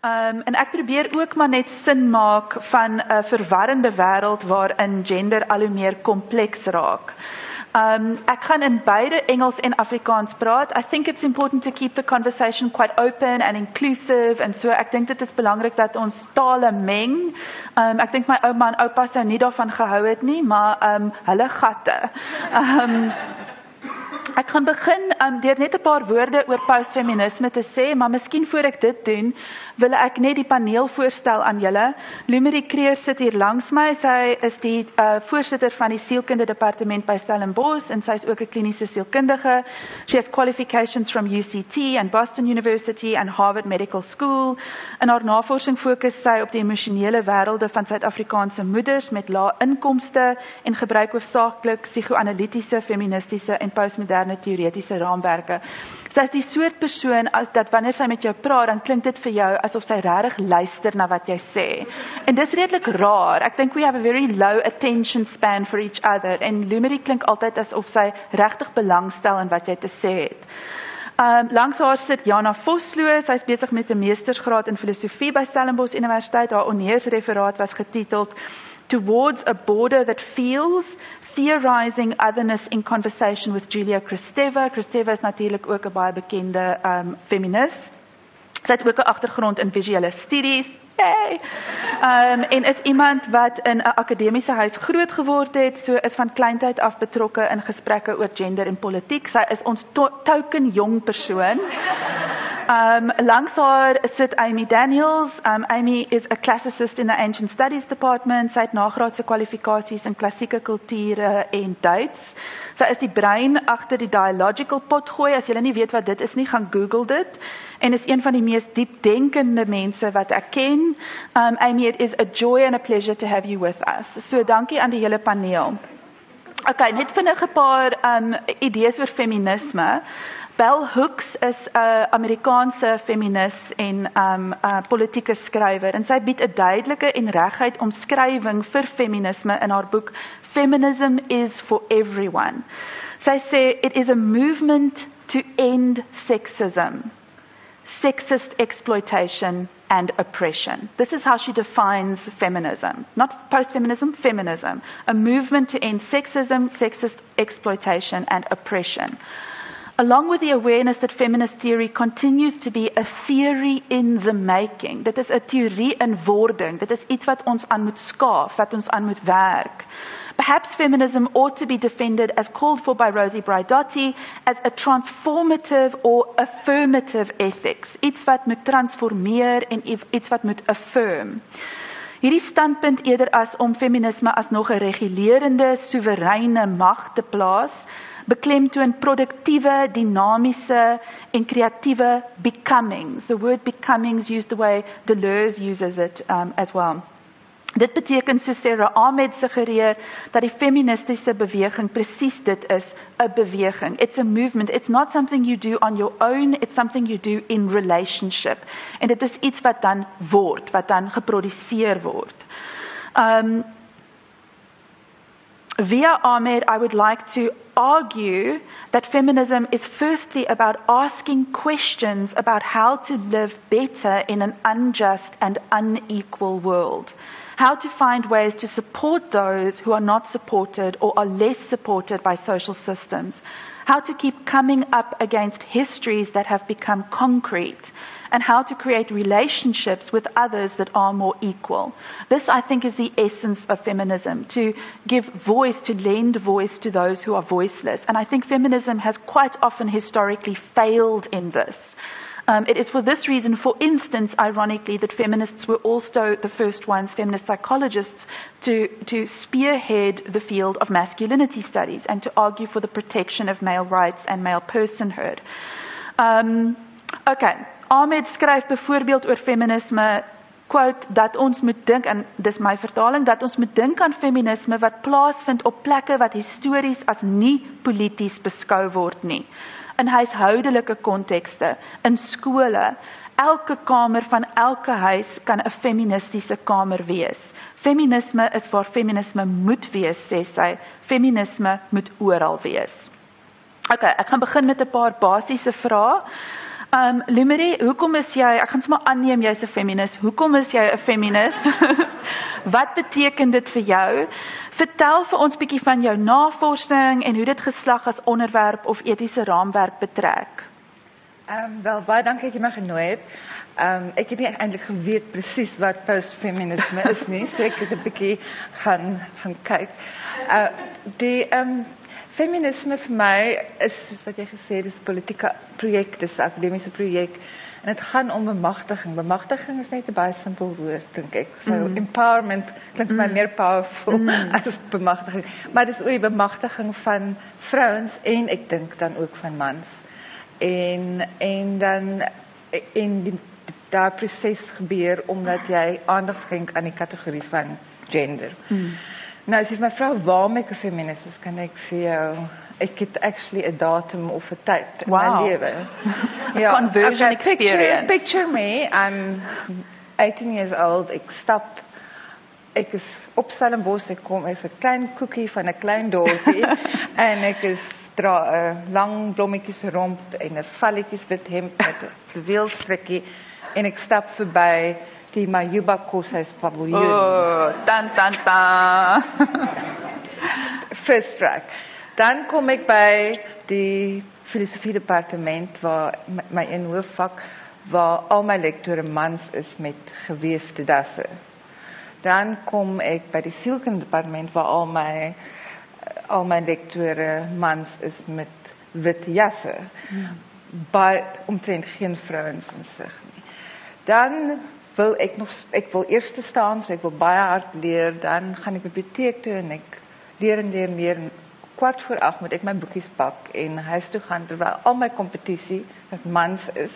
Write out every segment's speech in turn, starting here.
Ehm um, en ek probeer ook maar net sin maak van 'n verwarrende wêreld waarin gender al hoe meer kompleks raak. Um, ek gaan in beide Engels en Afrikaans praat. I think it's important to keep the conversation quite open and inclusive and so ek dink dit is belangrik dat ons tale meng. Um, ek dink my ouma en oupa sou nie daarvan gehou het nie, maar um, hulle gatte. Um, Ek gaan begin um, deur net 'n paar woorde oor postfeminisme te sê, maar miskien voor ek dit doen, wil ek net die paneel voorstel aan julle. Lumerie Creer sit hier langs my. Sy is die uh, voorsitter van die sielkunde departement by Stellenbosch en sy is ook 'n kliniese sielkundige. She has qualifications from UCT and Boston University and Harvard Medical School. En haar navorsing fokus sy op die emosionele wêrelde van Suid-Afrikaanse moeders met lae inkomste en gebruik hoofsaaklik psigoanalitiese, feministiese en postmoderne teoretiese raamwerke. Sy is die soort persoon as dat wanneer sy met jou praat, dan klink dit vir jou asof sy regtig luister na wat jy sê. En dis redelik raar. Ek dink we have a very low attention span for each other en Lumerie klink altyd asof sy regtig belangstel in wat jy te sê het. Um langs haar sit Jana Vosloo, sy's besig met 'n meestersgraad in filosofie by Stellenbosch Universiteit. Haar honeursreferaat was getiteld Towards a border that feels theorizing otherness in conversation with Julia Kristeva. Kristeva is natuurlik ook 'n baie bekende um feminist. Sy het ook 'n agtergrond in visuele studies. Hey. Um en is iemand wat in 'n akademiese huis groot geword het, so is van kleintyd af betrokke in gesprekke oor gender en politiek. Sy is ons token jong persoon. Um langs haar sit Amy Daniels. Um Amy is a classicist in the ancient studies department. Sy het nagraadse kwalifikasies in klassieke kulture en Duits. Sy is die brein agter die dialogical potgooi. As jy nie weet wat dit is nie, gaan Google dit. En is een van die mees diepdenkende mense wat ek ken. Um Amy, it is a joy and a pleasure to have you with us. So dankie aan die hele paneel. Okay, net vinnig 'n paar um idees oor feminisme. Bell Hooks is 'n Amerikaanse feminis en um, 'n politieke skrywer en sy bied 'n duidelike en reguit omskrywing vir feminisme in haar boek Feminism is for everyone. Sy sê it is a movement to end sexism, sexist exploitation and oppression. This is how she defines feminism. Not post-feminism, feminism. A movement to end sexism, sexist exploitation and oppression along with the awareness that feminist theory continues to be a theory in the making. Dit is 'n teorie in wording. Dit is iets wat ons aan moet skaaf, wat ons aan moet werk. Perhaps feminism ought to be defended as called for by Rosie Braidotti as a transformative or affirmative ethics. Iets wat moet transformeer en iets wat moet affirm. Hierdie standpunt eerder as om feminisme as nog 'n regulerende, soewereine mag te plaas, beklemtoon produktiewe, dinamiese en kreatiewe becomings. The word becomings used the way Deleuze uses it um, as well. Dit beteken so Sarah Ahmed suggereer dat die feministiese beweging presies dit is, 'n beweging. It's a movement. It's not something you do on your own, it's something you do in relationship. En dit is iets wat dan word, wat dan geproduseer word. Um via Ahmed, I would like to argue that feminism is firstly about asking questions about how to live better in an unjust and unequal world. How to find ways to support those who are not supported or are less supported by social systems. How to keep coming up against histories that have become concrete and how to create relationships with others that are more equal. This, I think, is the essence of feminism to give voice, to lend voice to those who are voiceless. And I think feminism has quite often historically failed in this. Um, it is for this reason, for instance, ironically, that feminists were also the first ones, feminist psychologists, to, to spearhead the field of masculinity studies and to argue for the protection of male rights and male personhood. Um, okay, Ahmed skryf byvoorbeeld oor feminisme quote dat ons moet dink en dis my vertaling dat ons moet dink aan feminisme wat plaasvind op plekke wat histories as nie polities beskou word nie in huishoudelike kontekste in skole elke kamer van elke huis kan 'n feministiese kamer wees. Feminisme is waar feminisme moet wees sê sy. Feminisme moet oral wees. OK ek gaan begin met 'n paar basiese vrae Um Lumerie, hoekom is jy, ek gaan sommer aanneem jy's 'n feminis. Hoekom is jy 'n feminis? Wat beteken dit vir jou? Vertel vir ons bietjie van jou navorsing en hoe dit geslag as onderwerp of etiese raamwerk betrek. Ehm um, wel baie dankie dat jy my genooi het. Ehm um, ek het nie eintlik geweet presies wat postfeminisme is nie, so ek het 'n bietjie gaan gaan kyk. Uh die ehm um, feminisme vir my is soos wat jy gesê het, dis 'n politieke projek, dis 'n akademiese projek en dit gaan om bemagtiging. Bemagtiging is net 'n baie simpel woord dink ek. So mm. empowerment klink mm. my meer powerful mm. as bemagtiging. Maar dis oor die bemagtiging van vrouens en ek dink dan ook van mans. En en dan in die daar proses gebeur omdat jy aandag skenk aan die kategorie van gender. Nou, as jy my vra waarom ek 'n feminis is, kan ek vir jou ek het actually 'n datum of 'n tyd in wow. my lewe. ja, conversion okay, experience. Picture, picture me, I'm 18 years old. Ek stap ek is op Stellenbosch, ek kom as 'n klein koekie van 'n klein dorpie en ek is dra 'n lang blommetjies rond en 'n valletjies wit hemp met 'n fluweelstrikkie en ek stap verby die Mayuba Kosas paviljoen. Oh, tan tan tan. First track. Dan kom ek by die filosofie departement waar my een hoofvak waar al my lektore mans is met geweefde dasse. Dan kom ek by die sielkunde departement waar al my al my lektore mans is met wit jasse. Hmm. By omtrent geen vrouens in sig nie. Dan wil ek nog ek wil eers staan, so ek wil baie hard leer, dan gaan ek biblioteek toe en ek leer en leer meer en kwart voor 8 moet ek my boekies pak en huis toe gaan terwyl al my kompetisie wat mans is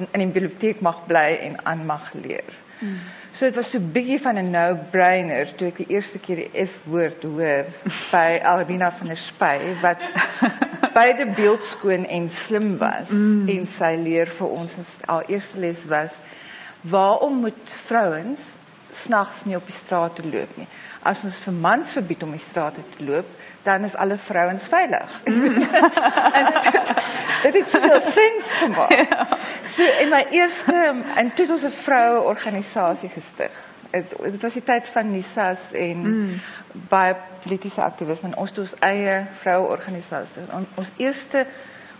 in die biblioteek mag bly en aan mag leer. Hmm. So dit was so 'n bietjie van 'n no-brainer toe ek die eerste keer die F-woord hoor by Albina van der Spy wat beide beeldskoon en slim was mm. en sy leer vir ons al eerste les was waarom moet vrouens s'nags nie op die straat te loop nie? As ons vir mans verbied om die strate te loop, dan is alle vrouens veilig. Mm. dit het veel sin gemaak. Ja. So in my eerste en toe ons 'n vroue organisasie gestig. Dit was die tyd van Nisas en mm. baie politieke aktivisme. Ons het ons eie vroue organisasie. Ons eerste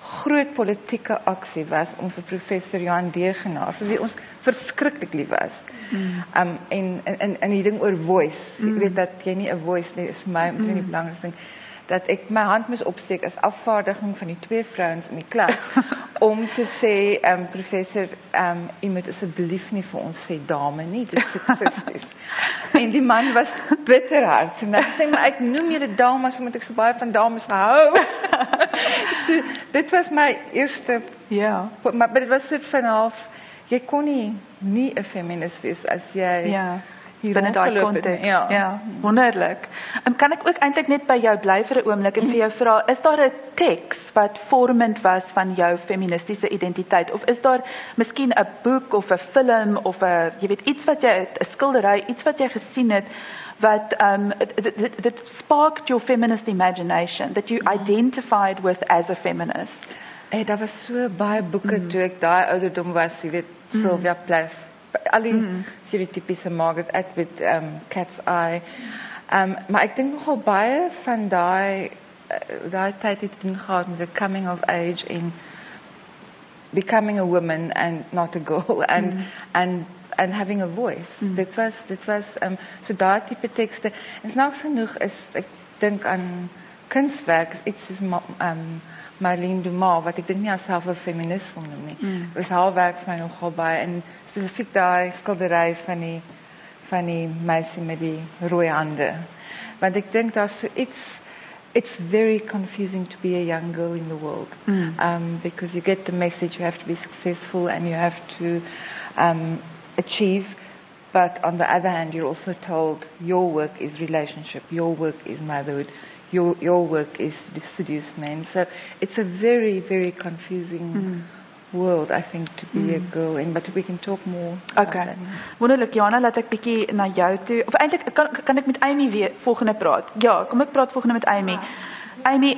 groot politieke aksie was om vir professor Johan Degenaar vir wie ons verskriklik lief was. Mm. Um en in in die ding oor voice. Mm. Ek weet dat jy nie 'n voice nie, is vir my omtrent die mm. belangrikste ding dat ek my hand moes opsteek as afvaardiging van die twee vrouens in die klas om te sê ehm um, professor ehm um, u moet asseblief nie vir ons sê dame nie. Dit is en die man was bitterhart en ek sê maar ek noem julle dames omdat ek so baie van dames hou. So, dit was my eerste ja. maar dit was dit vanaf jy kon nie nie 'n feminist wees as jy ja binne daai konteks. Ja. ja, wonderlik. En kan ek ook eintlik net by jou bly vir 'n oomblik en vir jou vra, is daar 'n teks wat vormend was van jou feministiese identiteit of is daar miskien 'n boek of 'n film of 'n jy weet iets wat jy 'n skildery, iets wat jy gesien het wat um that sparked your feminist imagination that you identified with as a feminist? Hey, daar was so baie boeke mm. toe ek daai ouderdom was, jy weet, mm. Sylvia Plath al die mm. stereotypiese Margaret Atwood um Cat's Eye. Um maar ek dink nogal baie van daai uh, daai tyd het doen gehad met the coming of age in becoming a woman and not a girl and mm. and and having a voice. Mm. Dit was dit was um so daai tipe tekste. En snaaks genoeg is ek dink aan kunswerk iets is um Marlene Dumas wat ek dink nie haarself 'n feminis wil noem nie. Mm. Dis haar werk my nogal baie en spesifiek daai skildery van die van die meisie met die rooi hande. Want daar's so iets it's very confusing to be a young girl in the world. Mm. Um because you get the message you have to be successful and you have to um achieve but on the other hand you're also told your work is relationship, your work is motherhood your your work is to seduce men. So it's a very very confusing. Mm. world I think to be mm. a girl in but we can talk more Okay. Wonderlik Jana laat ek bietjie na jou toe of eintlik kan kan ek met Amy weer volgende praat. Ja, kom ek praat volgende met Amy. Amy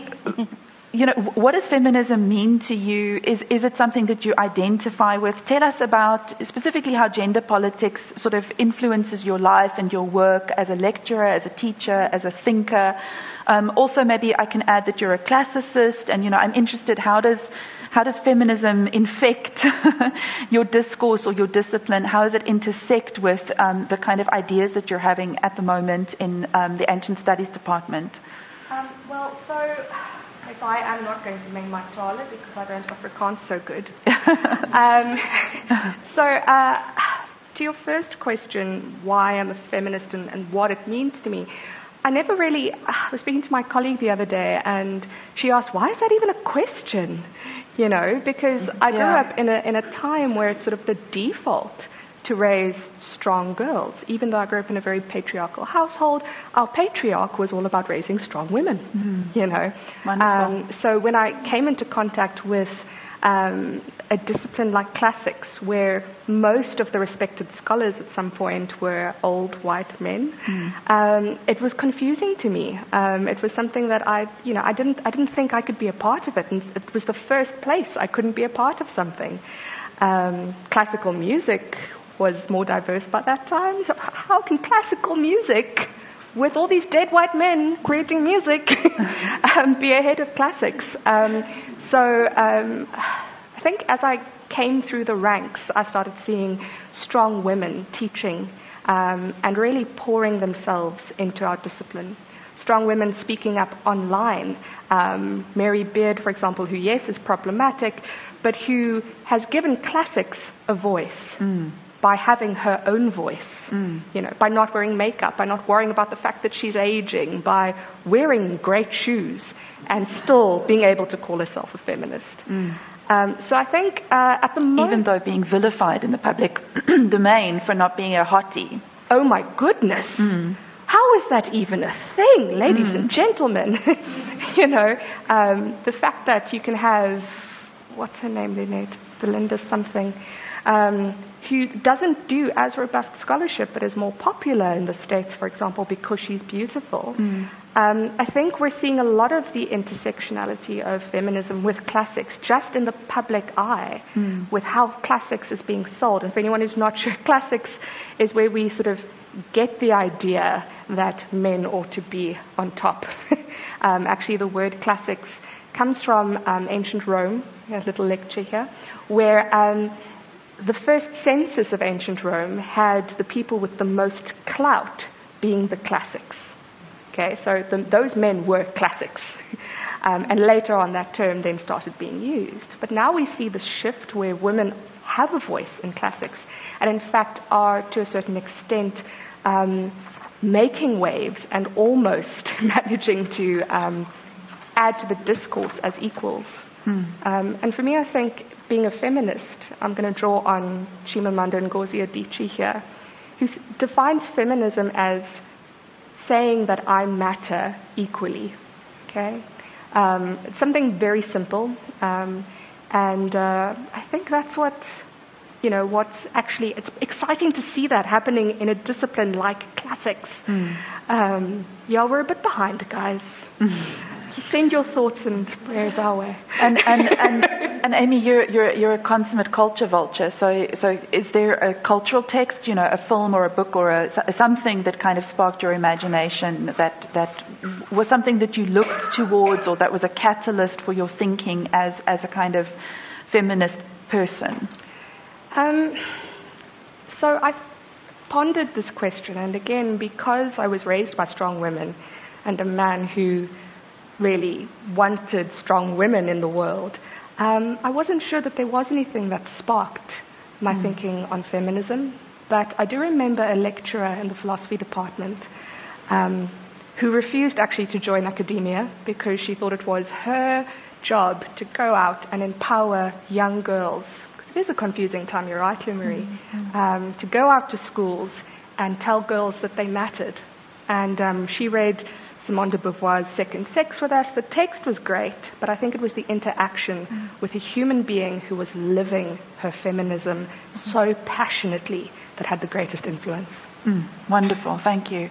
you know, what does feminism mean to you? Is, is it something that you identify with? Tell us about specifically how gender politics sort of influences your life and your work as a lecturer, as a teacher, as a thinker. Um, also, maybe I can add that you're a classicist, and you know, I'm interested. How does how does feminism infect your discourse or your discipline? How does it intersect with um, the kind of ideas that you're having at the moment in um, the Ancient Studies Department? Um, well, so if I am not going to make my tale because I don't Afrikaans so good. um, so, uh, to your first question, why I'm a feminist and, and, what it means to me, I never really. I was speaking to my colleague the other day, and she asked, "Why is that even a question?" You know, because I grew yeah. up in a in a time where it's sort of the default to raise strong girls. Even though I grew up in a very patriarchal household, our patriarch was all about raising strong women, mm-hmm. you know. Um, so when I came into contact with um, a discipline like classics, where most of the respected scholars at some point were old white men, mm. um, it was confusing to me. Um, it was something that I, you know, I didn't, I didn't think I could be a part of it, and it was the first place I couldn't be a part of something. Um, classical music was more diverse by that time. So how can classical music, with all these dead white men creating music, um, be ahead of classics? Um, so um, I think as I came through the ranks, I started seeing strong women teaching um, and really pouring themselves into our discipline strong women speaking up online. Um, Mary Beard, for example, who, yes, is problematic, but who has given classics a voice. Mm by having her own voice, mm. you know, by not wearing makeup, by not worrying about the fact that she's aging, by wearing great shoes and still being able to call herself a feminist. Mm. Um, so I think uh, at the moment, even though being vilified in the public domain for not being a hottie. Oh my goodness. Mm. How is that even a thing, ladies and mm. gentlemen? you know, um, the fact that you can have, what's her name, Lynette? Belinda something um, who doesn't do as robust scholarship but is more popular in the States, for example, because she's beautiful. Mm. Um, I think we're seeing a lot of the intersectionality of feminism with classics just in the public eye, mm. with how classics is being sold. And for anyone who's not sure, classics is where we sort of get the idea that men ought to be on top. um, actually, the word classics comes from um, ancient Rome, a little lecture here, where um, the first census of ancient Rome had the people with the most clout being the classics. Okay, so the, those men were classics. Um, and later on, that term then started being used. But now we see the shift where women have a voice in classics, and in fact are, to a certain extent, um, making waves and almost managing to um, add to the discourse as equals. Hmm. Um, and for me, I think being a feminist, I'm going to draw on Chimamanda Ngozi Adichie here, who defines feminism as saying that I matter equally. Okay, um, it's something very simple, um, and uh, I think that's what you know. What's actually it's exciting to see that happening in a discipline like classics. Mm. Um, yeah, we're a bit behind, guys. send your thoughts and prayers our way. And and and, and Amy, you're you're you're a consummate culture vulture. So so is there a cultural text, you know, a film or a book or a, something that kind of sparked your imagination that that was something that you looked towards or that was a catalyst for your thinking as as a kind of feminist person? Um, so I pondered this question, and again, because I was raised by strong women and a man who really wanted strong women in the world, um, I wasn't sure that there was anything that sparked my mm. thinking on feminism. But I do remember a lecturer in the philosophy department um, who refused actually to join academia because she thought it was her job to go out and empower young girls. It is a confusing time, you're right, Marie. Mm-hmm. Um, to go out to schools and tell girls that they mattered. And um, she read Simone de Beauvoir's Second Sex with us. The text was great, but I think it was the interaction mm. with a human being who was living her feminism mm. so passionately that had the greatest influence. Mm. Wonderful, thank you.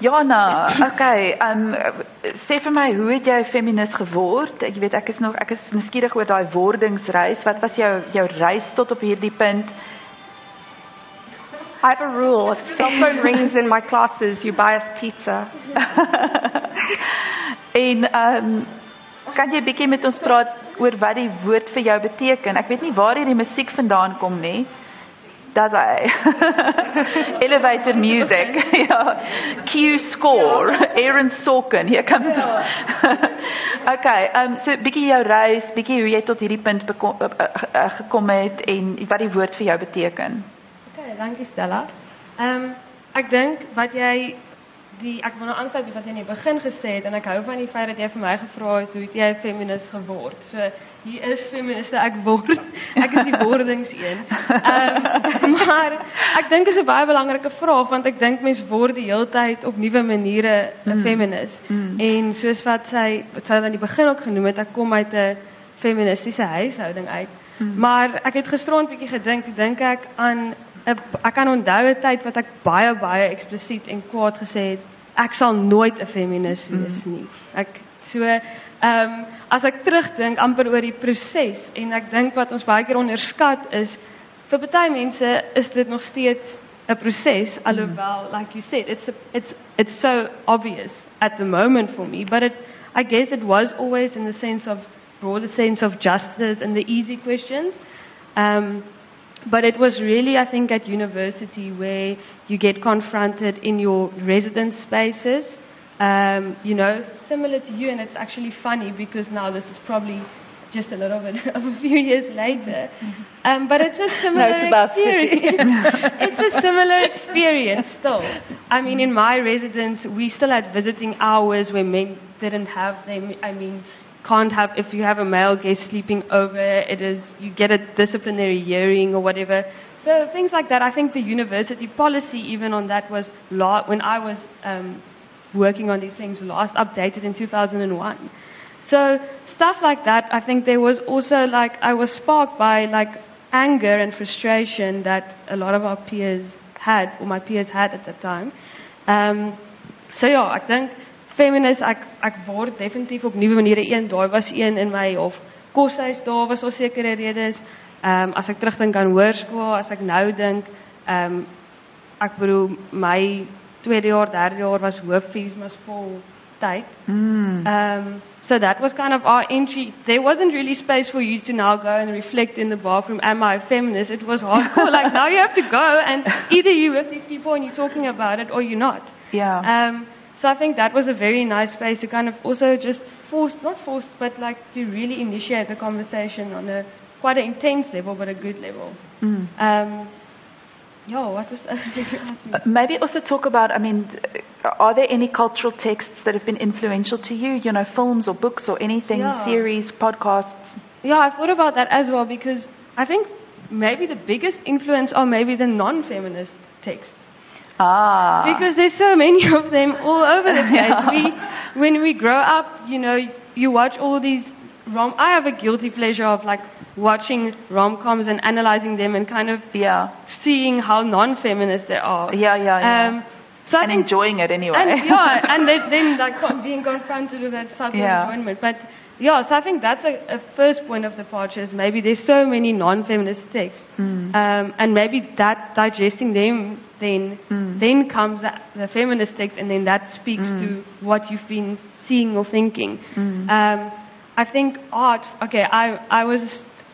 Jana, okay, um, sê vir my, hoe het jy feminis geword? Ek weet ek is nog ek is nuuskierig oor daai wordingsreis. Wat was jou jou reis tot op hierdie punt? I have a rule. If cell phone rings in my classes, you buy us pizza. en ehm um, kan jy bietjie met ons praat oor wat die woord vir jou beteken? Ek weet nie waar hierdie musiek vandaan kom nie. Does I? Elevator music. ja. Q score. Aaron Sorkin. Hier kom. okay, ehm um, so bietjie jou reis, bietjie hoe jy tot hierdie punt bekom, uh, uh, uh, gekom het en wat die woord vir jou beteken. Okay, dankie Stella. Ehm um, ek dink wat jy die ek wil nou aansluit by wat jy in die begin gesê het en ek hou van die feit dat jy vir my gevra het hoe jy 'n feminis geword. So hier is feministe ek word. Ek is die wordingseën. Ehm um, maar ek dink dit is 'n baie belangrike vraag want ek dink mense word die hele tyd op nuwe maniere 'n mm. feminis. Mm. En soos wat sy wat sy aan die begin ook genoem het, ek kom uit 'n feministiese huishouding uit. Mm. Maar ek het gisterond bietjie gedink, dink ek aan ek kan onthou 'n tyd wat ek baie baie eksplisiet en kwaad gesê het ek sal nooit 'n feminis wees mm. nie. Ek so ehm um, as ek terugdink amper oor die proses en ek dink wat ons baie keer onderskat is vir baie mense is dit nog steeds 'n proses mm. alhoewel like you said it's a, it's it's so obvious at the moment for me but it I guess it was always in the sense of broader sense of justice and the easy questions. Um, but it was really, I think, at university where you get confronted in your residence spaces. Um, you know, similar to you, and it's actually funny because now this is probably just a little bit of a few years later. Um, but it's a similar no, it's experience. it's a similar experience still. I mean, in my residence, we still had visiting hours where men didn't have them. I mean, can't have, if you have a male guest sleeping over, it is, you get a disciplinary hearing or whatever. So things like that. I think the university policy, even on that, was la- when I was um, working on these things last updated in 2001. So stuff like that. I think there was also like I was sparked by like anger and frustration that a lot of our peers had, or my peers had at that time. Um, so yeah, I think feminis ek ek word definitief op nuwe maniere een. Daai was een in my koshuis. Daar was daar sekere redes. Ehm um, as ek terugdink aan hoërskool as ek nou dink ehm um, ek bedoel my tweede jaar derde jaar was vol tyd. Mm. ehm um, so that was kind of our entry. There wasn't really space for you to now go and reflect in the bathroom am i a feminist. It was hardcore. Like now you have to go and either you with these people and you're talking about it or you're not. Yeah. Um so I think that was a very nice space to kind of also just force, not force, but like to really initiate the conversation on a quite an intense level, but a good level. Mm. Um, yeah, what was that? Maybe also talk about, I mean, are there any cultural texts that have been influential to you? You know, films or books or anything, yeah. series, podcasts? Yeah, I thought about that as well because I think maybe the biggest influence are maybe the non feminist texts. Ah. Because there's so many of them all over the place. we, when we grow up, you know, you watch all these rom. I have a guilty pleasure of like watching rom-coms and analyzing them and kind of yeah. seeing how non-feminist they are. Yeah, yeah, yeah. Um, so and think, enjoying it anyway. And, yeah, and then, then like being confronted with that subtle Yeah. enjoyment. But yeah, so I think that's a, a first point of departure. Is maybe there's so many non-feminist texts, Mm. um, and maybe that digesting them then Mm. then comes the, the feminist text, and then that speaks Mm. to what you've been seeing or thinking. Mm. Um, I think art. Okay, I I was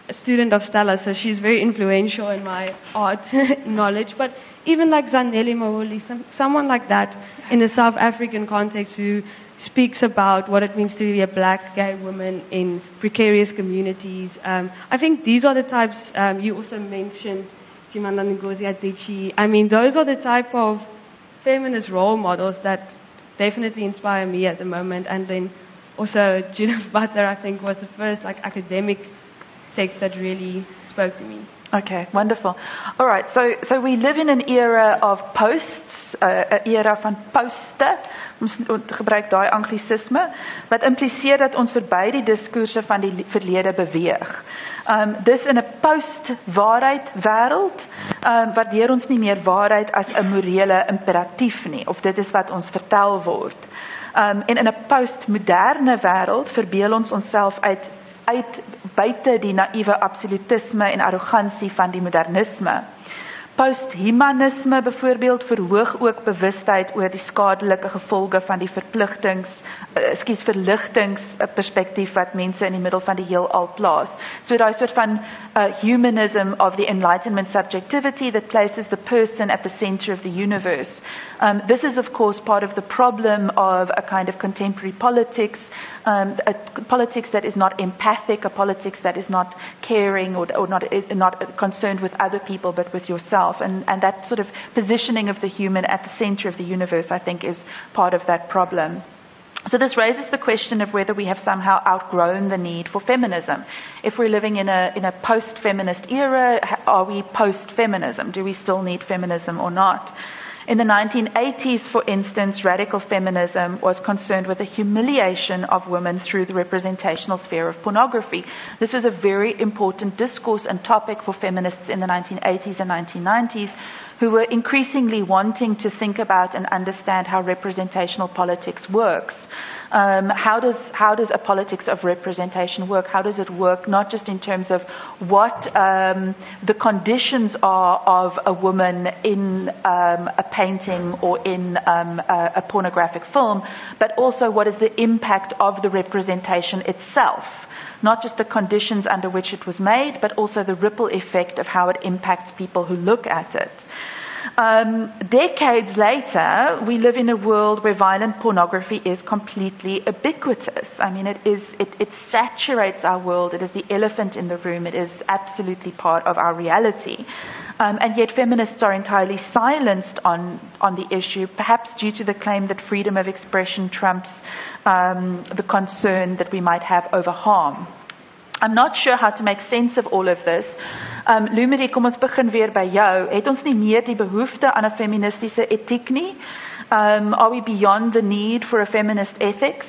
a student of Stella, so she's very influential in my art knowledge. But even like Zanele Muholi, some, someone like that in the South African context who speaks about what it means to be a black gay woman in precarious communities. Um, I think these are the types um, you also mentioned, Chimamanda Ngozi Adichie. I mean, those are the type of feminist role models that definitely inspire me at the moment. And then also Judith Butler, I think, was the first like academic text that really spoke to me. Okay, wonderful. All right, so so we live in an era of posts uh, era van poste. Ons gebruik daai anglisisme wat impliseer dat ons verby die diskoerse van die verlede beweeg. Um dis in 'n post-waarheid wêreld, um waardeer ons nie meer waarheid as 'n morele imperatief nie of dit is wat ons vertel word. Um en in 'n postmoderne wêreld verbeel ons onsself uit uit buite die naïewe absolutisme en arrogansie van die modernisme. Posthumanisme byvoorbeeld verhoog ook bewustheid oor die skadelike gevolge van die verpligtings, ekskuus verligtings perspektief wat mense in die middel van die heelal plaas. So daai soort van uh, humanism of the enlightenment subjectivity that places the person at the center of the universe. Um, this is of course part of the problem of a kind of contemporary politics um, a politics that is not empathic, a politics that is not caring or, or not, not concerned with other people but with yourself. And, and that sort of positioning of the human at the center of the universe, I think, is part of that problem. So this raises the question of whether we have somehow outgrown the need for feminism. If we're living in a, in a post-feminist era, are we post-feminism? Do we still need feminism or not? In the 1980s, for instance, radical feminism was concerned with the humiliation of women through the representational sphere of pornography. This was a very important discourse and topic for feminists in the 1980s and 1990s who were increasingly wanting to think about and understand how representational politics works. Um, how does how does a politics of representation work? How does it work not just in terms of what um, the conditions are of a woman in um, a painting or in um, a, a pornographic film, but also what is the impact of the representation itself? not just the conditions under which it was made, but also the ripple effect of how it impacts people who look at it. Um, decades later, we live in a world where violent pornography is completely ubiquitous. I mean, it, is, it, it saturates our world. It is the elephant in the room. It is absolutely part of our reality. Um, and yet, feminists are entirely silenced on, on the issue, perhaps due to the claim that freedom of expression trumps um, the concern that we might have over harm. I'm not sure how to make sense of all of this. Um Lumerie, kom ons begin weer by jou. Het ons nie meer die behoefte aan 'n feministiese etiek nie? Um are we beyond the need for a feminist ethics?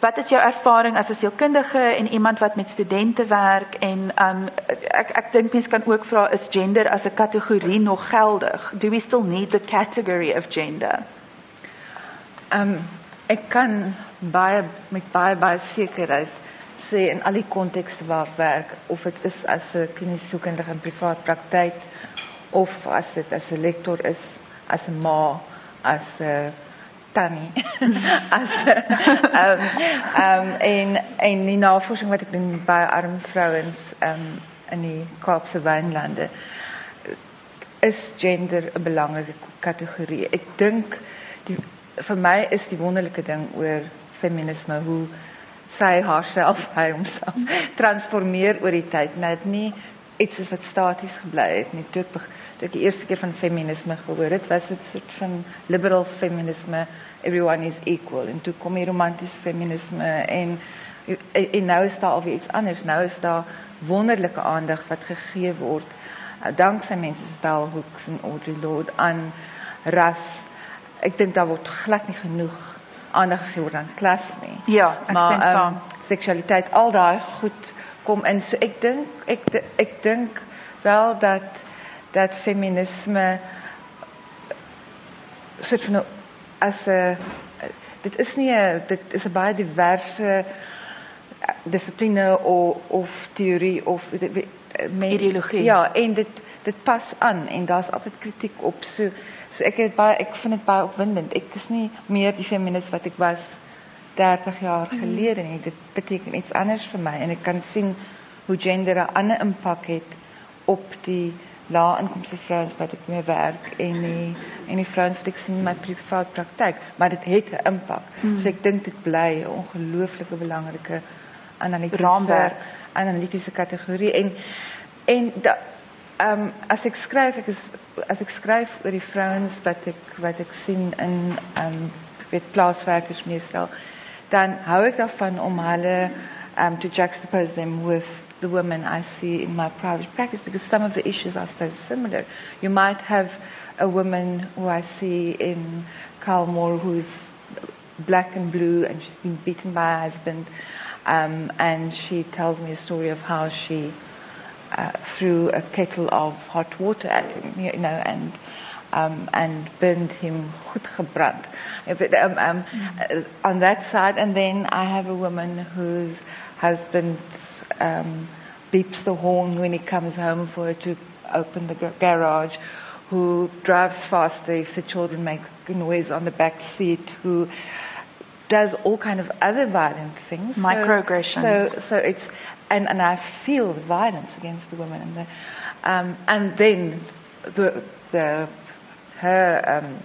Wat is jou ervaring as 'n sielkundige en iemand wat met studente werk en um ek ek dink mense kan ook vra is gender as 'n kategorie nog geldig? Do we still need the category of gender? Um ek kan baie met baie baie sekerheid in al die kontekste waar ek werk of dit is as 'n kliniese in privaat praktyk of as dit as 'n lektor is as 'n ma as 'n tannie as ehm ehm en en die navorsing wat ek doen by arm vrouens ehm um, in die Kaapse wynlande is gender 'n belangrike kategorie. Ek dink die vir my is die wonderlike ding oor feminisme hoe sy haarself hy homself transformeer oor die tyd net nie iets is wat staties gebly het nie. Toe ek toe ek die eerste keer van feminisme gehoor het was dit soort van liberal feminisme everyone is equal. En toe kom die romantiese feminisme en en nou is daar alweer iets anders. Nou is daar wonderlike aandag wat gegee word uh, danksy mense soos Bell Hooks en Audre Lorde aan ras. Ek dink daar word glad nie genoeg aandag gegee word aan klas nie. Ja, ek maar dink um, seksualiteit al daai goed kom in. So ek dink ek ek dink wel dat dat feminisme soort van as 'n dit is nie a, dit is 'n baie diverse dissipline of of teorie of ideologie. Ja, en dit dit pas aan en daar's altyd kritiek op. So So ek het baie ek vind dit baie opwindend. Ek is nie meer die feminist wat ek was 30 jaar mhm. gelede nie. Dit beteken iets anders vir my en ek kan sien hoe gender 'n ander impak het op die lae inkomste vrouens wat ek mee werk en die en die vrouens wat ek sien in my privaat praktyk, maar dit het 'n impak. Mm. So ek dink dit bly 'n ongelooflike belangrike analitiese raamwerk, analitiese kategorie en en da, Ehm um, as ek skryf ek is as ek skryf oor die vrouens wat ek wat ek sien in um, weet plaaswerkers meestal dan hou ek daarvan om hulle um, to juxtapose them with the women I see in my private practice because some of the issues are so similar. You might have a woman who I see in Kylemore who's black and blue and she's been beaten by her husband um, and she tells me a story of how she uh, threw a kettle of hot water at him, you know, and um, and burned him goed gebrand. Um, um, mm. On that side, and then I have a woman whose husband um, beeps the horn when he comes home for her to open the garage, who drives faster if the children make noise on the back seat, who does all kind of other violent things. Microaggressions. So, so, so it's and, and I feel the violence against the women and the, um, and then the the her um,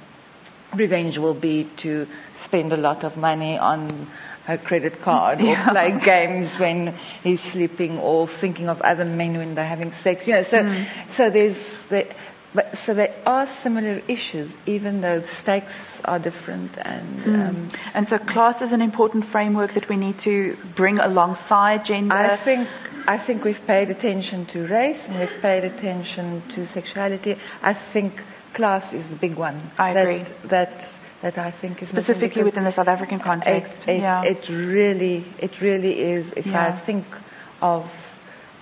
revenge will be to spend a lot of money on her credit card or yeah. play games when he's sleeping or thinking of other men when they're having sex. You know, so mm. so there's the, but so there are similar issues, even though the stakes are different. And mm. um, and so class is an important framework that we need to bring alongside gender. I think I think we've paid attention to race and we've paid attention to sexuality. I think class is the big one. I that, agree. That that I think is specifically within the South African context. It, it, yeah. it really it really is. If yeah. I think of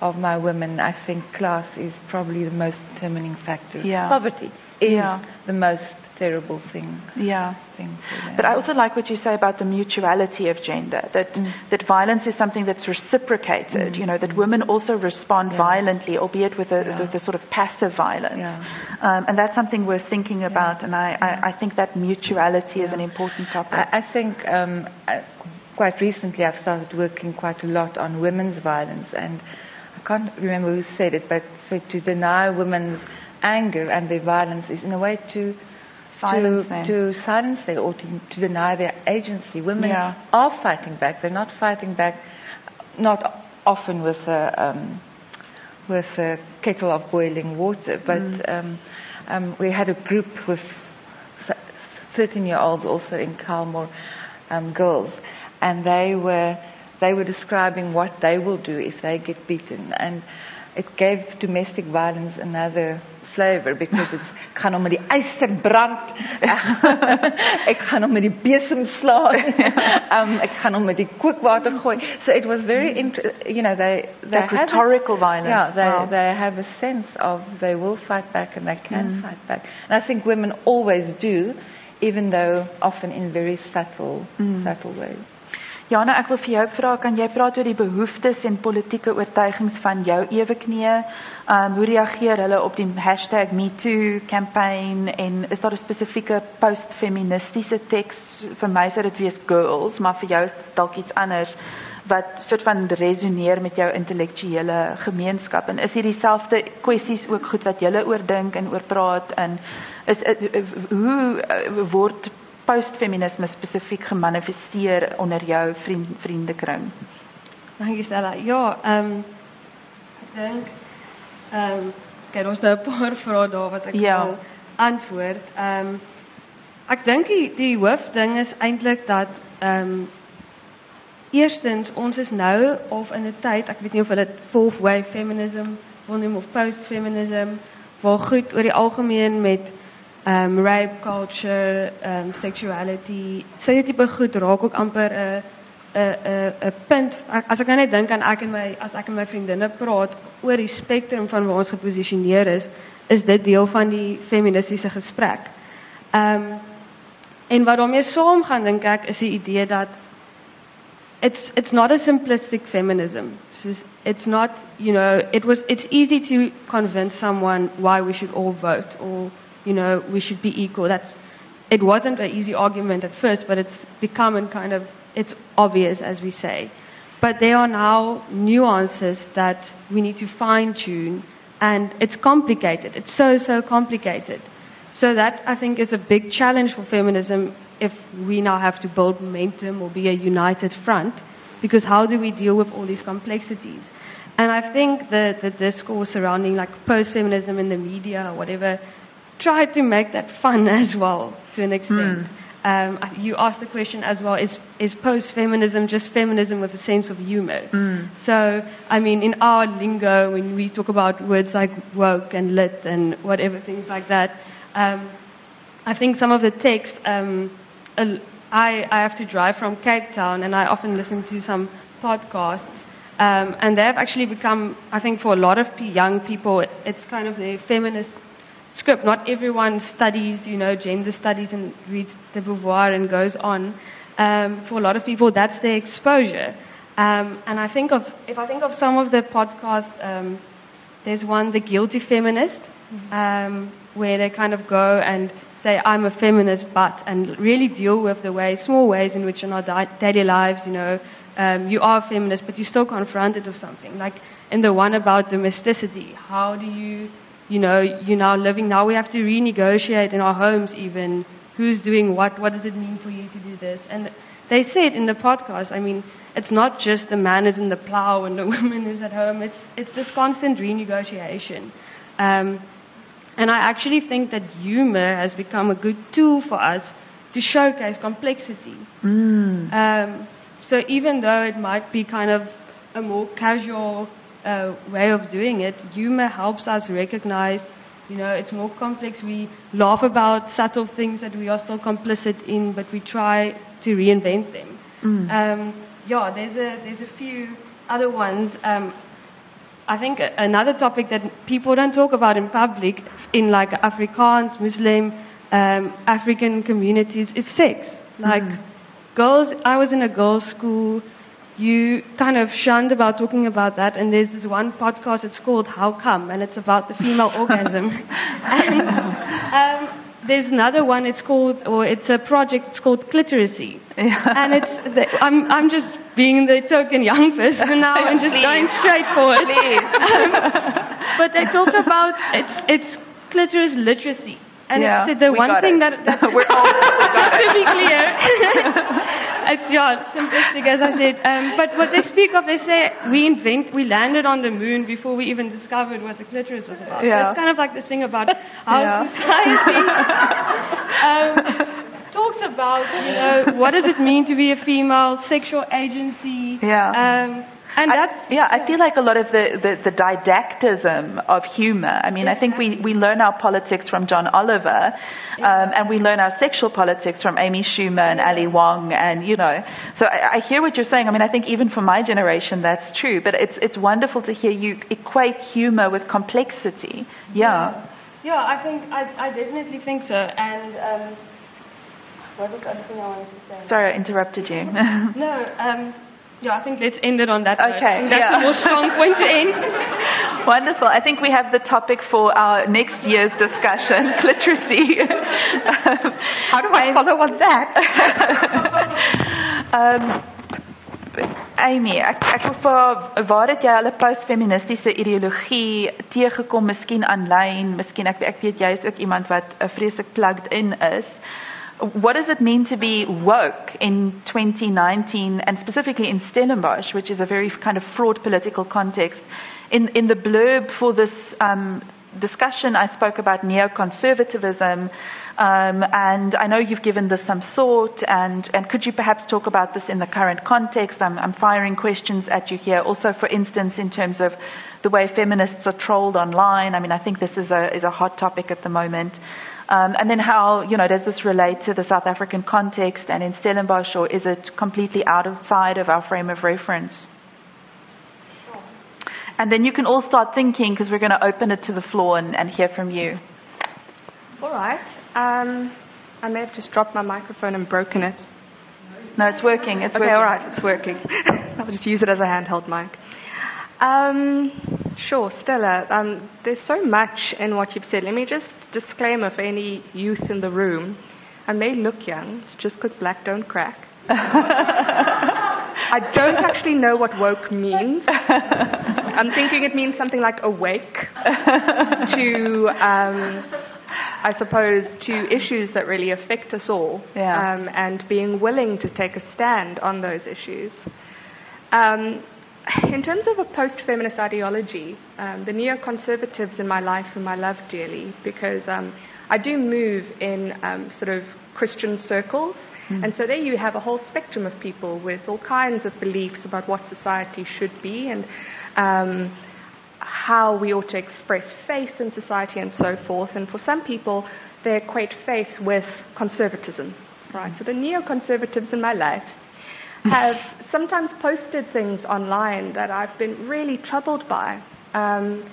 of my women, I think class is probably the most determining factor. Yeah. Poverty is yeah. the most terrible thing. Yeah. Thing but I also like what you say about the mutuality of gender. That mm. that violence is something that's reciprocated. Mm. You know that women also respond yeah. violently, albeit with a, yeah. with a sort of passive violence. Yeah. Um, and that's something worth thinking about. And I, I, I, think that mutuality is an important topic. I, I think. Um, I, quite recently, I've started working quite a lot on women's violence, and I can't remember who said it, but said to deny women's anger and their violence is in a way to silence to, them. to silence them or to, to deny their agency. Women yeah. are fighting back. They're not fighting back, not often with a um, with a kettle of boiling water, but mm. um, um, we had a group with 13-year-olds also in Kylemore, um, girls, and they were they were describing what they will do if they get beaten, and it gave domestic violence another flavor because it's gaan hom met die yster brand. ek gaan hom met die besem slaan. um ek gaan hom met die kookwater gooi. So it was very you know they they have rhetorical violence. Yeah, they wow. they have a sense of they will fight back and they can mm. fight back. And I think women always do even though often in very subtle mm. subtle ways. Jana, ek wil vir jou vra, kan jy praat oor die behoeftes en politieke oortuigings van jou eweknieë? Um hoe reageer hulle op die #MeToo campaign en is daar 'n spesifieke postfeministiese teks vir my sou dit wees girls, maar vir jou is dit dalk iets anders wat soort van resoneer met jou intellektuele gemeenskap en is hier dieselfde kwessies ook goed wat jy oor dink en oor praat en is, is hoe uh, word postfeminisme spesifiek gemanifesteer onder jou vriend, vriendekring? Dankie Stella. Ja, ehm um, ek dink ehm um, kyk ons nou 'n paar vrae daar wat ek ja. wil antwoord. Ehm um, ek dink die, die hoofding is eintlik dat ehm um, eerstens ons is nou of in 'n tyd, ek weet nie of hulle dit fourth wave feminism wil noem of postfeminism, waar goed oor die algemeen met um rape culture, um sexuality. Dit tipe goed raak ook amper 'n 'n punt. As ek nou net dink aan ek en my as ek en my praat oor die spektrum van waar ons geposisioneer is, is dit deel van die feministiese gesprek. Um en wat daarmee saamgaan dink ek is die idee dat it's it's not a simplistic feminism. It's not, you know, it was it's easy to convince someone why we should all vote or you know, we should be equal. That's, it wasn't an easy argument at first, but it's become and kind of, it's obvious as we say. But there are now nuances that we need to fine tune, and it's complicated. It's so, so complicated. So that, I think, is a big challenge for feminism if we now have to build momentum or be a united front, because how do we deal with all these complexities? And I think the, the discourse surrounding like post-feminism in the media or whatever tried to make that fun as well to an extent. Mm. um, you asked the question as well: Is is post-feminism just feminism with a sense of humor? Mm. So, I mean, in our lingo, when we talk about words like woke and lit and whatever things like that, um, I think some of the texts, Um, I, I have to drive from Cape Town, and I often listen to some podcasts. Um, and they have actually become, I think, for a lot of young people, it's kind of their feminist script. Not everyone studies, you know, gender studies and reads the Beauvoir and goes on. Um, for a lot of people, that's their exposure. Um, and I think of, if I think of some of the podcasts, um, there's one, The Guilty Feminist, um, where they kind of go and say, I'm a feminist, but, and really deal with the way, small ways in which in our di- daily lives, you know, um, you are a feminist, but you're still confronted with something. Like in the one about domesticity, how do you, you know, you're now living, now we have to renegotiate in our homes even who's doing what, what does it mean for you to do this? And they said in the podcast, I mean, it's not just the man is in the plow and the woman is at home, it's, it's this constant renegotiation. Um, and I actually think that humor has become a good tool for us to showcase complexity. Mm. Um, so even though it might be kind of a more casual uh, way of doing it, humor helps us recognize, you know, it's more complex. We laugh about subtle things that we are still complicit in, but we try to reinvent them. Mm. Um, yeah, there's a there's a few other ones. Um, I think another topic that people don't talk about in public, in like Afrikaans, Muslim, um, African communities, is sex. Like girls, I was in a girls' school. You kind of shunned about talking about that, and there's this one podcast. It's called How Come, and it's about the female orgasm. And, um, there's another one. It's called, or it's a project. It's called Cliteracy, and it's. The, I'm I'm just being the token young person now and just Please. going straight for it. Please. but they talk about it's it's clitoris literacy, and Yeah, it's the one thing it. that, that We're all- just to be clear, it's yeah simplistic as I said. Um, but what they speak of, they say we invent, we landed on the moon before we even discovered what the clitoris was about. So it's kind of like this thing about how Yeah. society. um, talks about, you know, what does it mean to be a female, sexual agency. Yeah. Um, and I, that's yeah, I feel like a lot of the, the, the didactism of humor. I mean, I think we, we learn our politics from John Oliver, um, and we learn our sexual politics from Amy Schumer and Ali Wong, and you know. So I, I hear what you're saying. I mean, I think even for my generation, that's true. But it's it's wonderful to hear you equate humor with complexity. Yeah. Yeah, I think I, I definitely think so. And um, what was the other thing I wanted to say? Sorry, I interrupted you. No, um, yeah, I think let's end it on that. note. Okay, that's yeah. a more strong point to end. Wonderful. I think we have the topic for our next year's discussion, cliteracy. How do I follow on that? um, Amy, ek ek wil vir waar het jy al 'n postfeministiese ideologie teëgekom, miskien aanlyn, miskien ek ek weet jy is ook iemand wat 'n vreeslik plugged in is. What does it mean to be woke in 2019 and specifically in Stellenbosch, which is a very kind of fraught political context? In, in the blurb for this um, discussion, I spoke about neoconservatism, um, and I know you've given this some thought, and, and could you perhaps talk about this in the current context? I'm, I'm firing questions at you here. Also, for instance, in terms of the way feminists are trolled online. I mean, I think this is a, is a hot topic at the moment. Um, and then how, you know, does this relate to the South African context and in Stellenbosch, or is it completely outside of sight of our frame of reference? And then you can all start thinking because we're going to open it to the floor and, and hear from you. All right. Um, I may have just dropped my microphone and broken it. No, it's working. It's okay, working. all right, it's working. I'll just use it as a handheld mic. Um, sure, Stella. Um, there's so much in what you've said. Let me just disclaimer for any youth in the room. I may look young. It's just because black don't crack. I don't actually know what woke means. I'm thinking it means something like awake to, um, I suppose, to issues that really affect us all, Yeah. um, and being willing to take a stand on those issues. Um, in terms of a post feminist ideology, um, the neoconservatives in my life whom I love dearly because um, I do move in um, sort of Christian circles. Mm. And so there you have a whole spectrum of people with all kinds of beliefs about what society should be and um, how we ought to express faith in society and so forth. And for some people, they equate faith with conservatism. Right. So the neoconservatives in my life have sometimes posted things online that I've been really troubled by. Um,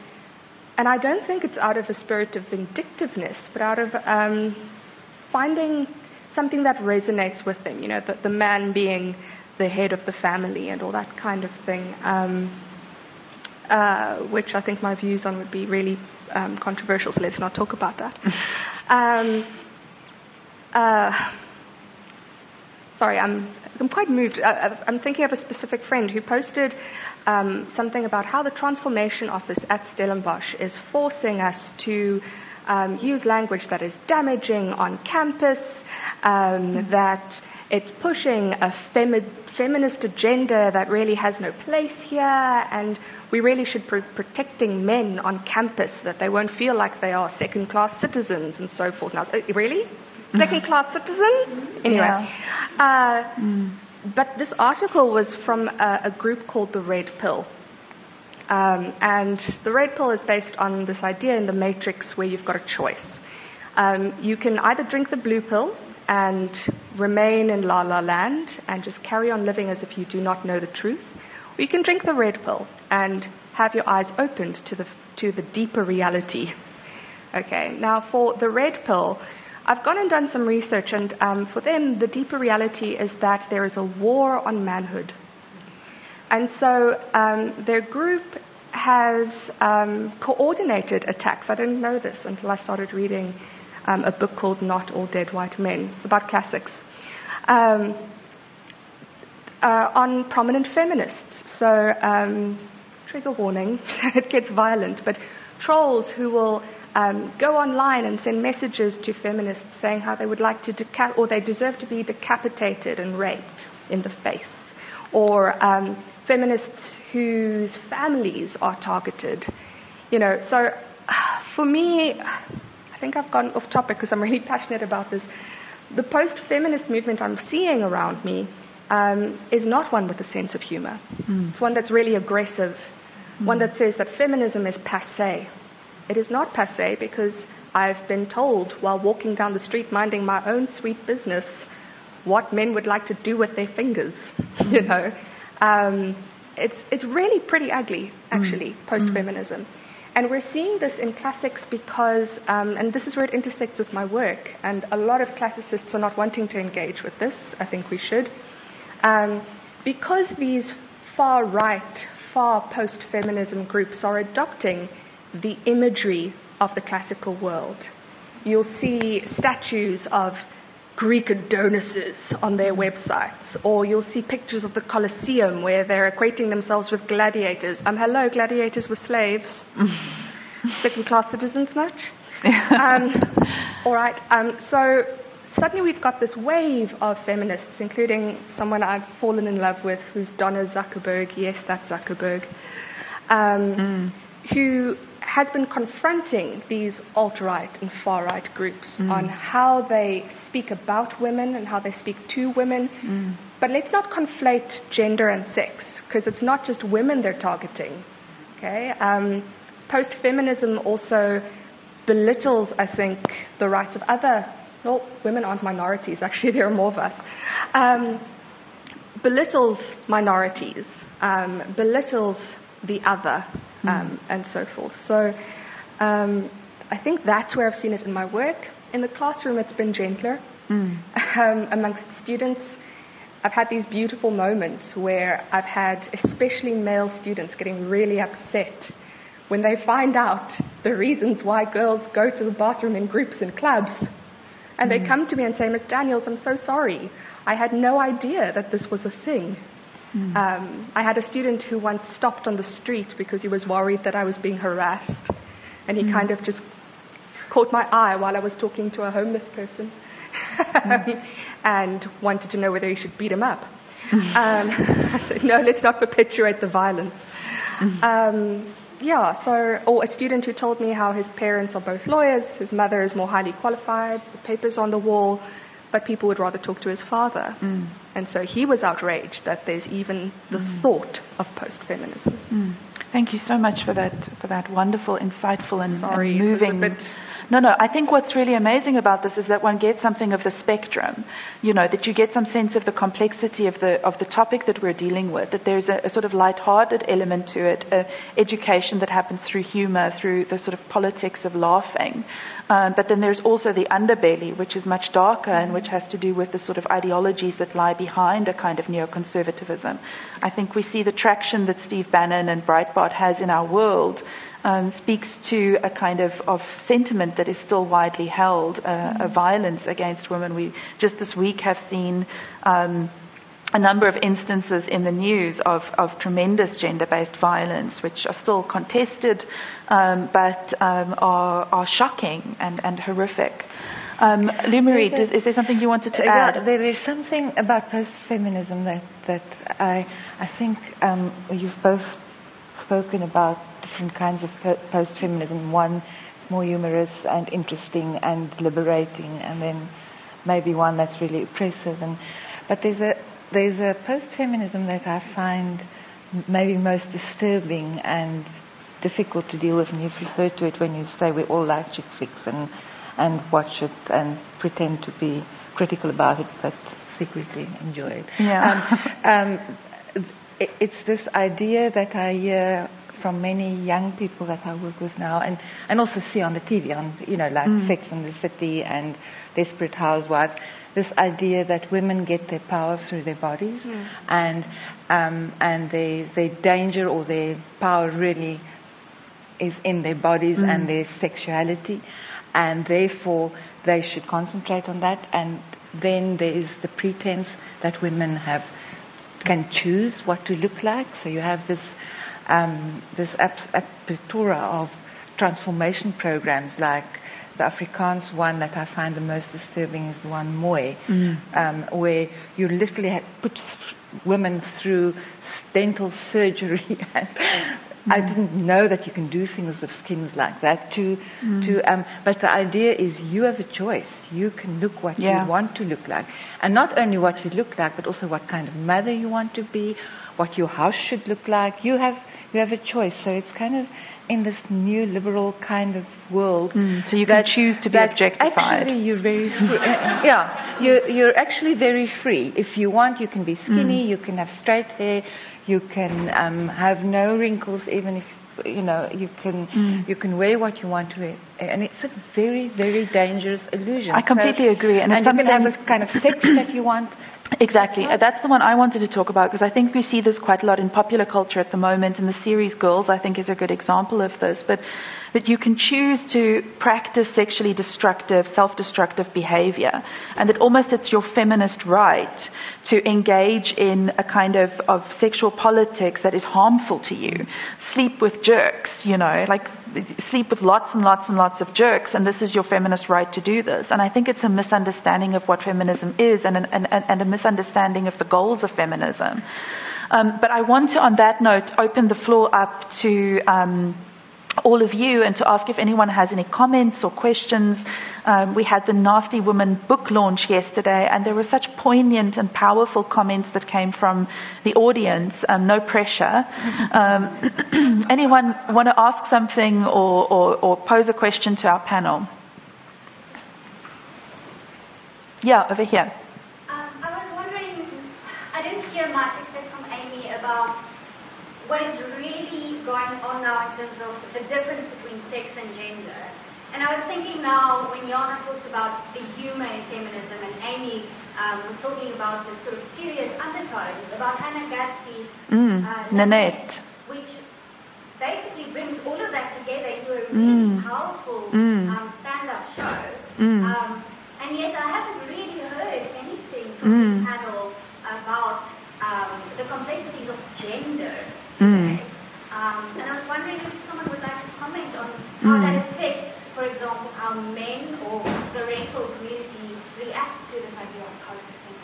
and I don't think it's out of a spirit of vindictiveness, but out of um, finding something that resonates with them, you know, the, the, man being the head of the family and all that kind of thing, um, uh, which I think my views on would be really um, controversial, so let's not talk about that. Um, uh, sorry, I'm I'm quite moved. I, am thinking of a specific friend who posted um, something about how the transformation office at Stellenbosch is forcing us to um, use language that is damaging on campus, um, that it's pushing a femi- feminist agenda that really has no place here, and we really should be protecting men on campus that they won't feel like they are second class citizens and so forth. Now, really? Second class citizens. Anyway, yeah. uh, mm. but this article was from a, a, group called the Red Pill. Um, and the Red Pill is based on this idea in the Matrix where you've got a choice. Um, you can either drink the blue pill and remain in la la land and just carry on living as if you do not know the truth, or you can drink the red pill and have your eyes opened to the, to the deeper reality. Okay, now for the red pill, I've gone and done some research, and um, for them, the deeper reality is that there is a war on manhood. And so um, their group has um, coordinated attacks. I didn't know this until I started reading um, a book called Not All Dead White Men about classics. Um, uh, on prominent feminists. So, um, trigger warning, it gets violent, but trolls who will um, go online and send messages to feminists saying how they would like to deca- or they deserve to be decapitated and raped in the face, or um, feminists whose families are targeted. You know, so for me, I think I've gone off topic because I'm really passionate about this. The post-feminist movement I'm seeing around me um, is not one with a sense of humor. Mm. It's one that's really aggressive, mm. one that says that feminism is passe it is not passe because I've been told while walking down the street minding my own sweet business what men would like to do with their fingers. you know, um, it's it's really pretty ugly actually mm. post feminism. Mm. And we're seeing this in classics because, um, and this is where it intersects with my work, and a lot of classicists are not wanting to engage with this. I think we should. Um, because these far right, far post feminism groups are adopting the imagery of the classical world. You'll see statues of Greek Adonises on their websites, or you'll see pictures of the Colosseum where they're equating themselves with gladiators. Um, hello, gladiators were slaves. Second class citizens, much? um, all right, um, so suddenly we've got this wave of feminists, including someone I've fallen in love with, who's Donna Zuckerberg. Yes, that's Zuckerberg. Um, mm. Who has been confronting these alt right and far right groups mm. on how they speak about women and how they speak to women. Mm. But let's not conflate gender and sex, because it's not just women they're targeting. Okay? Um, Post feminism also belittles, I think, the rights of other, well, women aren't minorities, actually, there are more of us. Um, belittles minorities, um, belittles the other. Um, and so forth. So um, I think that's where I've seen it in my work. In the classroom, it's been gentler. Mm. Um, amongst students, I've had these beautiful moments where I've had especially male students getting really upset when they find out the reasons why girls go to the bathroom in groups in clubs. And mm. they come to me and say, Miss Daniels, I'm so sorry. I had no idea that this was a thing. Mm. Um, I had a student who once stopped on the street because he was worried that I was being harassed. And he mm. kind of just caught my eye while I was talking to a homeless person mm. and wanted to know whether he should beat him up. um, no, let's not perpetuate the violence. Um, yeah, so, or a student who told me how his parents are both lawyers, his mother is more highly qualified, the papers on the wall, but people would rather talk to his father. Mm. And so he was outraged that there's even the thought of post feminism. Thank you so much for that for that wonderful, insightful, and, Sorry, and it was a moving. bit- No, no. I think what's really amazing about this is that one gets something of the spectrum. You know, that you get some sense of the complexity of the of the topic that we're dealing with. That there's a, a sort of light-hearted element to it, a education that happens through humour, through the sort of politics of laughing. Um, but then there's also the underbelly, which is much darker and which has to do with the sort of ideologies that lie behind a kind of neoconservatism. I think we see the traction that Steve Bannon and Breitbart has in our world um, speaks to a kind of, of sentiment that is still widely held, uh, a violence against women. We just this week have seen. Um, a number of instances in the news of, of tremendous gender-based violence, which are still contested, um, but um, are, are shocking and, and horrific. Um, is, is there something you wanted to Yeah, add? there is something about post-feminism that that I I think um, you've both spoken about different kinds of po- post-feminism. One more humorous and interesting and liberating, and then maybe one that's really oppressive. And but there's a there's a post-feminism that I find maybe most disturbing and difficult to deal with, and you've referred to it when you say we all like chick flicks and and watch it and pretend to be critical about it, but secretly enjoy it. Yeah. Um, um, it, it's this idea that I hear from many young people that I work with now, and, and also see on the TV, on you know like mm. Sex and the City and Desperate Housewives. This idea that women get their power through their bodies, mm. and um, and their their danger or their power really is in their bodies and mm. their sexuality, and therefore they should concentrate on that. And then there is the pretense that women have can choose what to look like. So you have this um, this ap- ap- of transformation programs like the Afrikaans one that I find the most disturbing is the one Moy, um, where you literally put women through dental surgery. and I didn't know that you can do things with skins like that. To, to, um, but the idea is you have a choice. You can look what Yeah. you want to look like, and not only what you look like, but also what kind of mother you want to be, what your house should look like. You have you have a choice. So it's kind of in this new liberal kind of world. Mm, so you can choose to be that objectified. Actually, you're very free. yeah, you're, you're actually very free. If you want, you can be skinny. You can have straight hair. You can um, have no wrinkles, even if you know you can. You can wear what you want to wear, and it's a very, very dangerous illusion. I completely agree, and And, it's you can have the kind of sex that you want. Exactly. Uh, That's the one I wanted to talk about because I think we see this quite a lot in popular culture at the moment. And the series Girls, I think, is a good example of this. But that you can choose to practice sexually destructive, self-destructive behavior, and that almost it's your feminist right to engage in a kind of, of sexual politics that is harmful to you. Sleep with jerks, you know, like sleep with lots and lots and lots of jerks, and this is your feminist right to do this. And I think it's a misunderstanding of what feminism is and, an, and a misunderstanding of the goals of feminism. Um, but I want to, on that note, open the floor up to um, all of you and to ask if anyone has any comments or questions. Um, we had the Nasty Woman book launch yesterday, and there were such poignant and powerful comments that came from the audience. Um, no pressure. Um, anyone want to ask something or, or, or pose a question to our panel? Yeah, over here. Um, I was wondering, I didn't hear much except from Amy about what is really going on now in terms of the difference between sex and gender. And I was thinking now when Jana talked about the humor in feminism and Amy um, was talking about the sort of serious undertones about Hannah Gadsby's Mm, uh, Nanette. which basically brings all of that together into a really Mm. powerful Mm. um, stand-up show. Mm. Um, and yet I haven't really heard anything from Mm. this panel about um, the complexities of gender. Mm. Um, and I was wondering if someone would like to comment on how Mm. that affects, for example, how men or the rainbow community reacts to this idea of post-feminism.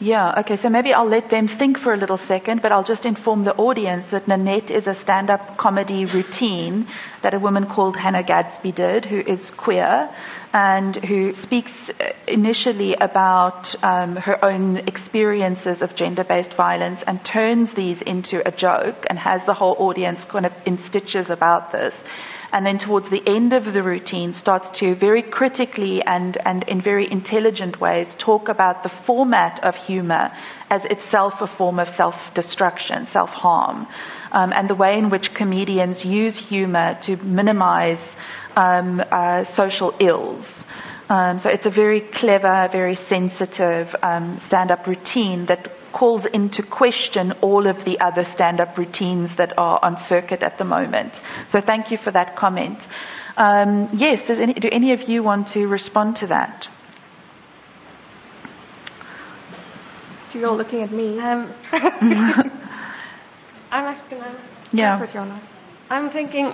Yeah, okay, so maybe I'll let them think for a little second, but I'll just inform the audience that Nanette is a stand up comedy routine that a woman called Hannah Gadsby did, who is queer and who speaks uh, initially about um, her own experiences of gender based violence and turns these into a joke and has the whole audience kind of in stitches about this and then towards the end of the routine starts to very critically and, and in very intelligent ways talk about the format of humor as itself a form of self-destruction, self-harm, um, and the way in which comedians use humor to minimize um, uh, social ills. Um, so it's a very clever, very sensitive um, stand-up routine that calls into question all of the other stand-up routines that are on circuit at the moment. So thank you for that comment. Um, yes, any, do any of you want to respond to that? You're all looking at me. Um, I'm asking. Yeah. I'm thinking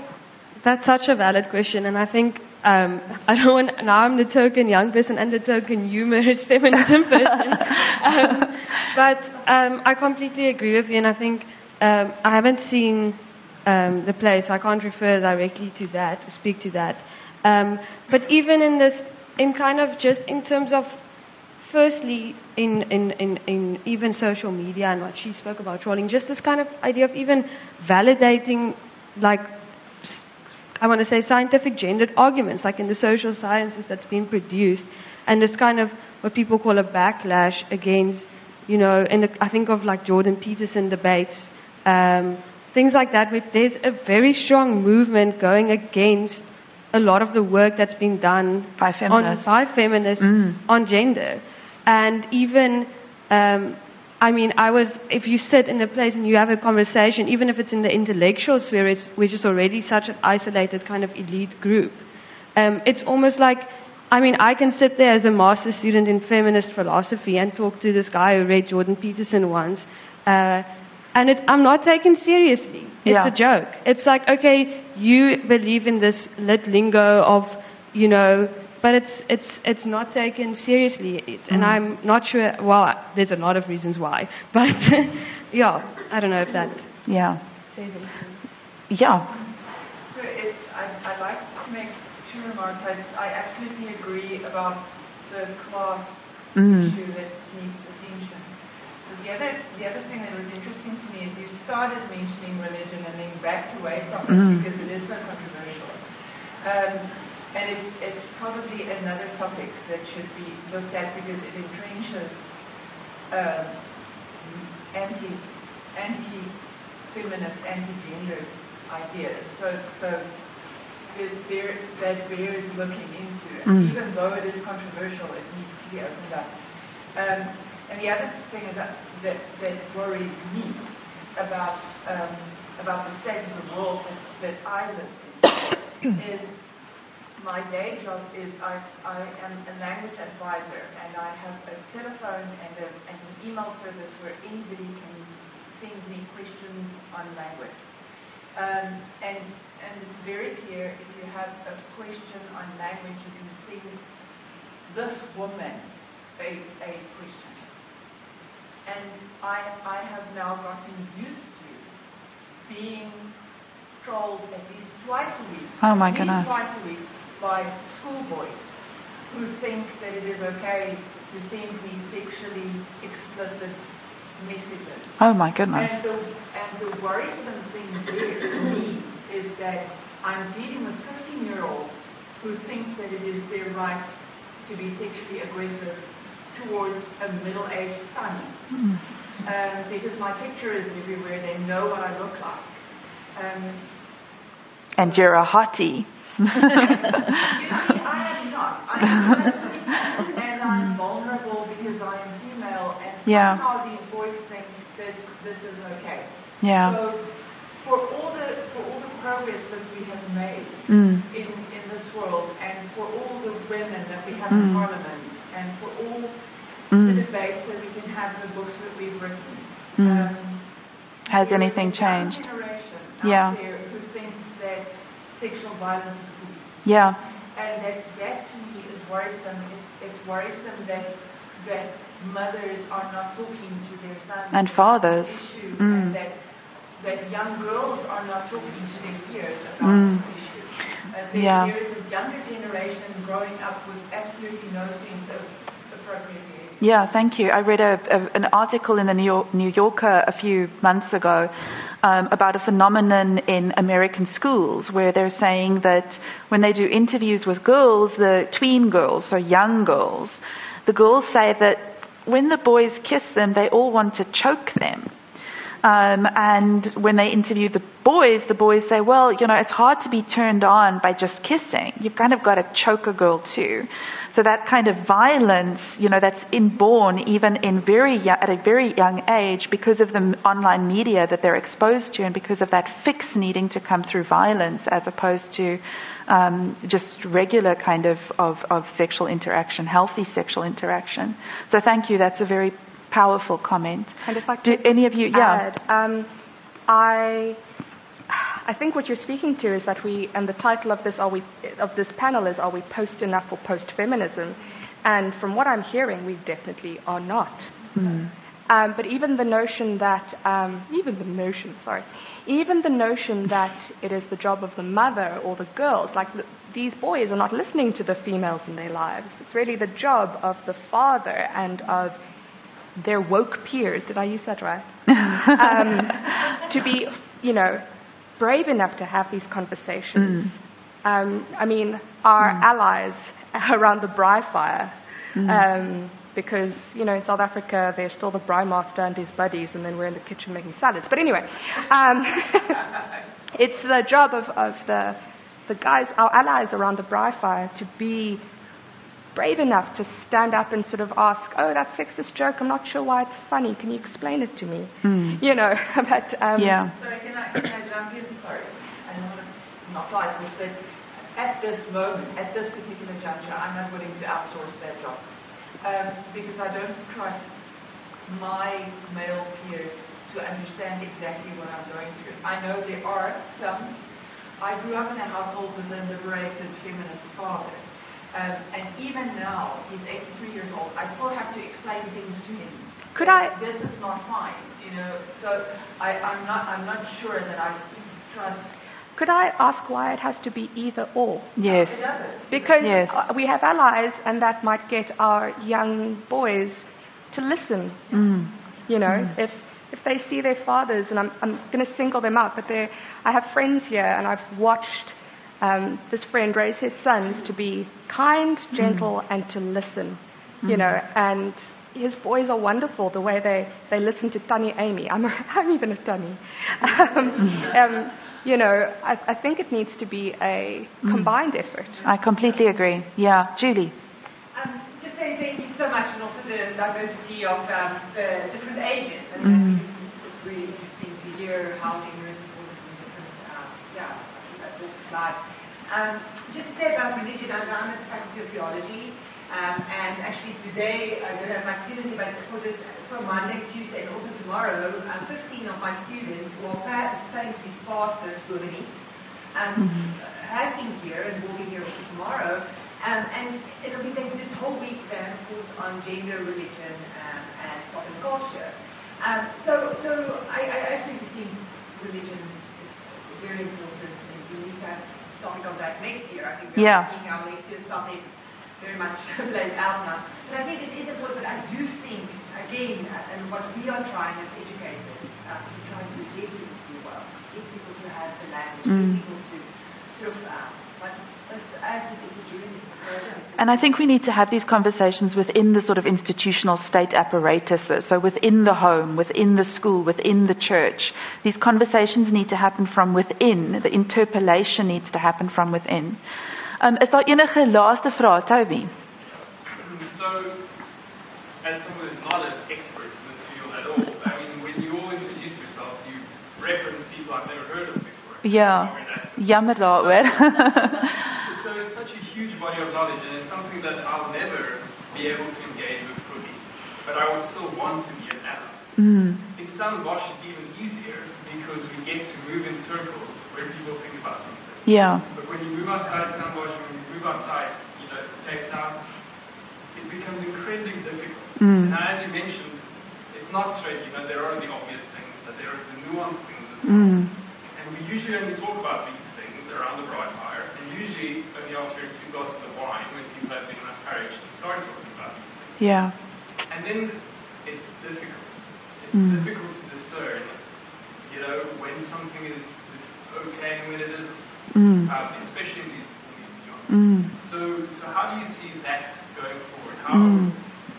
that's such a valid question, and I think um, I don't want, now I'm the token young person and the token humorous feminism person. um, but um, I completely agree with you, and I think um, I haven't seen um, the play, so I can't refer directly to that, or speak to that. Um, but even in this, in kind of just in terms of, firstly, in, in, in, in even social media and what she spoke about trolling, just this kind of idea of even validating, like, I want to say scientific gendered arguments, like in the social sciences that's been produced, and this kind of what people call a backlash against, you know, and I think of like Jordan Peterson debates, um, things like that. Where there's a very strong movement going against a lot of the work that's been done by feminists, on, by feminists Mm. on gender, and even um, I mean, I was, if you sit in a place and you have a conversation, even if it's in the intellectual sphere, it's, which is already such an isolated kind of elite group, um, it's almost like, I mean, I can sit there as a master student in feminist philosophy and talk to this guy who read Jordan Peterson once, uh, and it, I'm not taken seriously. It's Yeah. a joke. It's like, okay, you believe in this lit lingo of, you know, but it's it's it's not taken seriously, it's, and Mm. I'm not sure. Well, there's a lot of reasons why, but yeah, I don't know if that Yeah. says. Yeah. So it's, I, I'd like to make two remarks. I, I absolutely agree about the class Mm. issue that needs attention. So the other, the other thing that was interesting to me is you started mentioning religion and then backed away from it Mm. because it is so controversial. Um, and it, it's probably another topic that should be looked at because it entrenches um, anti, anti-feminist, anti-gender ideas. So, so there, that bears looking into. And Mm. even though it is controversial, it needs to be opened up. Um, and the other thing is that, that, that worries me about, um, about the state of the world that, that I live in is my day job is I, I am a language advisor and I have a telephone and, a, and an email service where anybody can send me questions on language. Um, and, and it's very clear if you have a question on language, you can send this woman a, a question. And I, I have now gotten used to being trolled at least twice a week. Oh, my goodness. Least twice a week by schoolboys who think that it is okay to send me sexually explicit messages. Oh my goodness. And the, and the worrisome thing there for me is that I'm dealing with 15 year olds who think that it is their right to be sexually aggressive towards a middle aged son. Mm. Um, because my picture is everywhere, they know what I look like. Um, And you're a hottie. I am not. I am and I'm vulnerable because I am female, and Yeah. somehow these boys think that this is okay. yeah. So, for all the for all the progress that we have made Mm. in in this world, and for all the women that we have Mm. in Parliament, and for all the Mm. debates that we can have the books that we've written, Mm. um, Has anything changed? Yeah. there who thinks that sexual violence. Yeah. And that, that to me is worrisome. It's, it's worrisome that that mothers are not talking to their sons And fathers. this issue, Mm. and that that young girls are not talking to their peers about Mm. this issue. Uh, there, Yeah. there is a younger generation growing up with absolutely no sense of appropriate. Yeah, thank you. I read a, a, an article in the New, York, New Yorker a few months ago um, about a phenomenon in American schools where they're saying that when they do interviews with girls, the tween girls, so young girls, the girls say that when the boys kiss them, they all want to choke them. Um, and when they interview the boys, the boys say, well, you know, it's hard to be turned on by just kissing. You've kind of got to choke a girl too. So that kind of violence, you know, that's inborn even in very young, at a very young age because of the online media that they're exposed to and because of that fix needing to come through violence as opposed to um, just regular kind of, of, of sexual interaction, healthy sexual interaction. So thank you. That's a very powerful comment. And if I Do any of you, yeah. um, I, I think what you're speaking to is that we, and the title of this, are we, of this panel is, are we post enough or post feminism? And from what I'm hearing, we definitely are not. Mm. Um, but even the notion that, um, even the notion, sorry, even the notion that it is the job of the mother or the girls, like the, these boys are not listening to the females in their lives. It's really the job of the father and of their woke peers. Did I use that right? um, to be, you know, brave enough to have these conversations. Um, I mean, our allies around the Braai fire, um, because, you know, in South Africa, there's still the Braai master and his buddies, and then we're in the kitchen making salads. But anyway, um, it's the job of, of the, the guys, our allies around the Braai fire, to be brave enough to stand up and sort of ask, oh, that sexist joke, I'm not sure why it's funny. Can you explain it to me? You know, but um, Yeah. Sorry, can I, can I jump in? Sorry, I don't want to not like this, but at this moment, at this particular juncture, I'm not willing to outsource that job um, because I don't trust my male peers to understand exactly what I'm going through. I know there are some. I grew up in a household with a liberated feminist father. Um, and even now, he's 83 years old, I still have to explain things to him. Could I- This is not fine, you know. So I, I'm not. I'm not sure that I trust. could I ask why it has to be either or? Yes. Because Yes. uh, we have allies, and that might get our young boys to listen. Mm. You know, if if they see their fathers, and I'm I'm going to single them out, but they, I have friends here, and I've watched um, this friend raised his sons to be kind, gentle, and to listen. You know, and his boys are wonderful the way they, they listen to Tani Amy. I'm, a, I'm even a Tani. Um, um, you know, I, I think it needs to be a combined effort. I completely agree. Yeah, Julie. Um, just saying thank you so much, and also the diversity of um, the different ages. I Mhm. it's really interesting to hear how ignorant all this in different, uh, yeah, that's all slide. Um, just to say about religion, I'm I'm at the Faculty of Theology, um, and actually today, I don't have my students but for this, for Monday, Tuesday, and also tomorrow, um, 15 of my students who are planning to be pastors globally, um, have been here and will be here tomorrow. Um, and it'll be like this whole week then, of course, on gender, religion, um, and pop and culture. Um, so, so I, I actually think religion is very important, and we need to have something on that next year. I think we're Yeah. seeing our next year's topic very much played out now. But I think it is important, but I do think, again, and what we are trying as educators, uh, we're trying to get people to do well, get people to have the language, Mm. get people to And I think we need to have these conversations within the sort of institutional state apparatuses, so within the home, within the school, within the church. These conversations need to happen from within. The interpolation needs to happen from within. Um, is daar enige laaste vrae, Toby? So, as someone who's not an expert in this field at all, I mean, when you all introduce yourself, you reference people I've never heard of before. That- jammer daaroor. So it's such a huge body of knowledge, and it's something that I'll never be able to engage with fully. But I would still want to be an ally. mm, In Stellenbosch, it's even easier because we get to move in circles where people think about things. Yeah. But when you move outside Stellenbosch, when you move outside, you know, Cape Town, it becomes incredibly difficult Mm. Now, as you mentioned, it's not straight, you know, there are the obvious things, but there are the nuanced things as well. Mm. And we usually only talk about these around the Braai fire, and usually only after two glasses of wine when people have been enough courage to start talking about these Yeah. And then it's difficult. It's Mm. difficult to discern, you know, when something is, is okay and when it is, Mm. um, especially in these, in these young. Mm. So, so how do you see that going forward? How, Mm.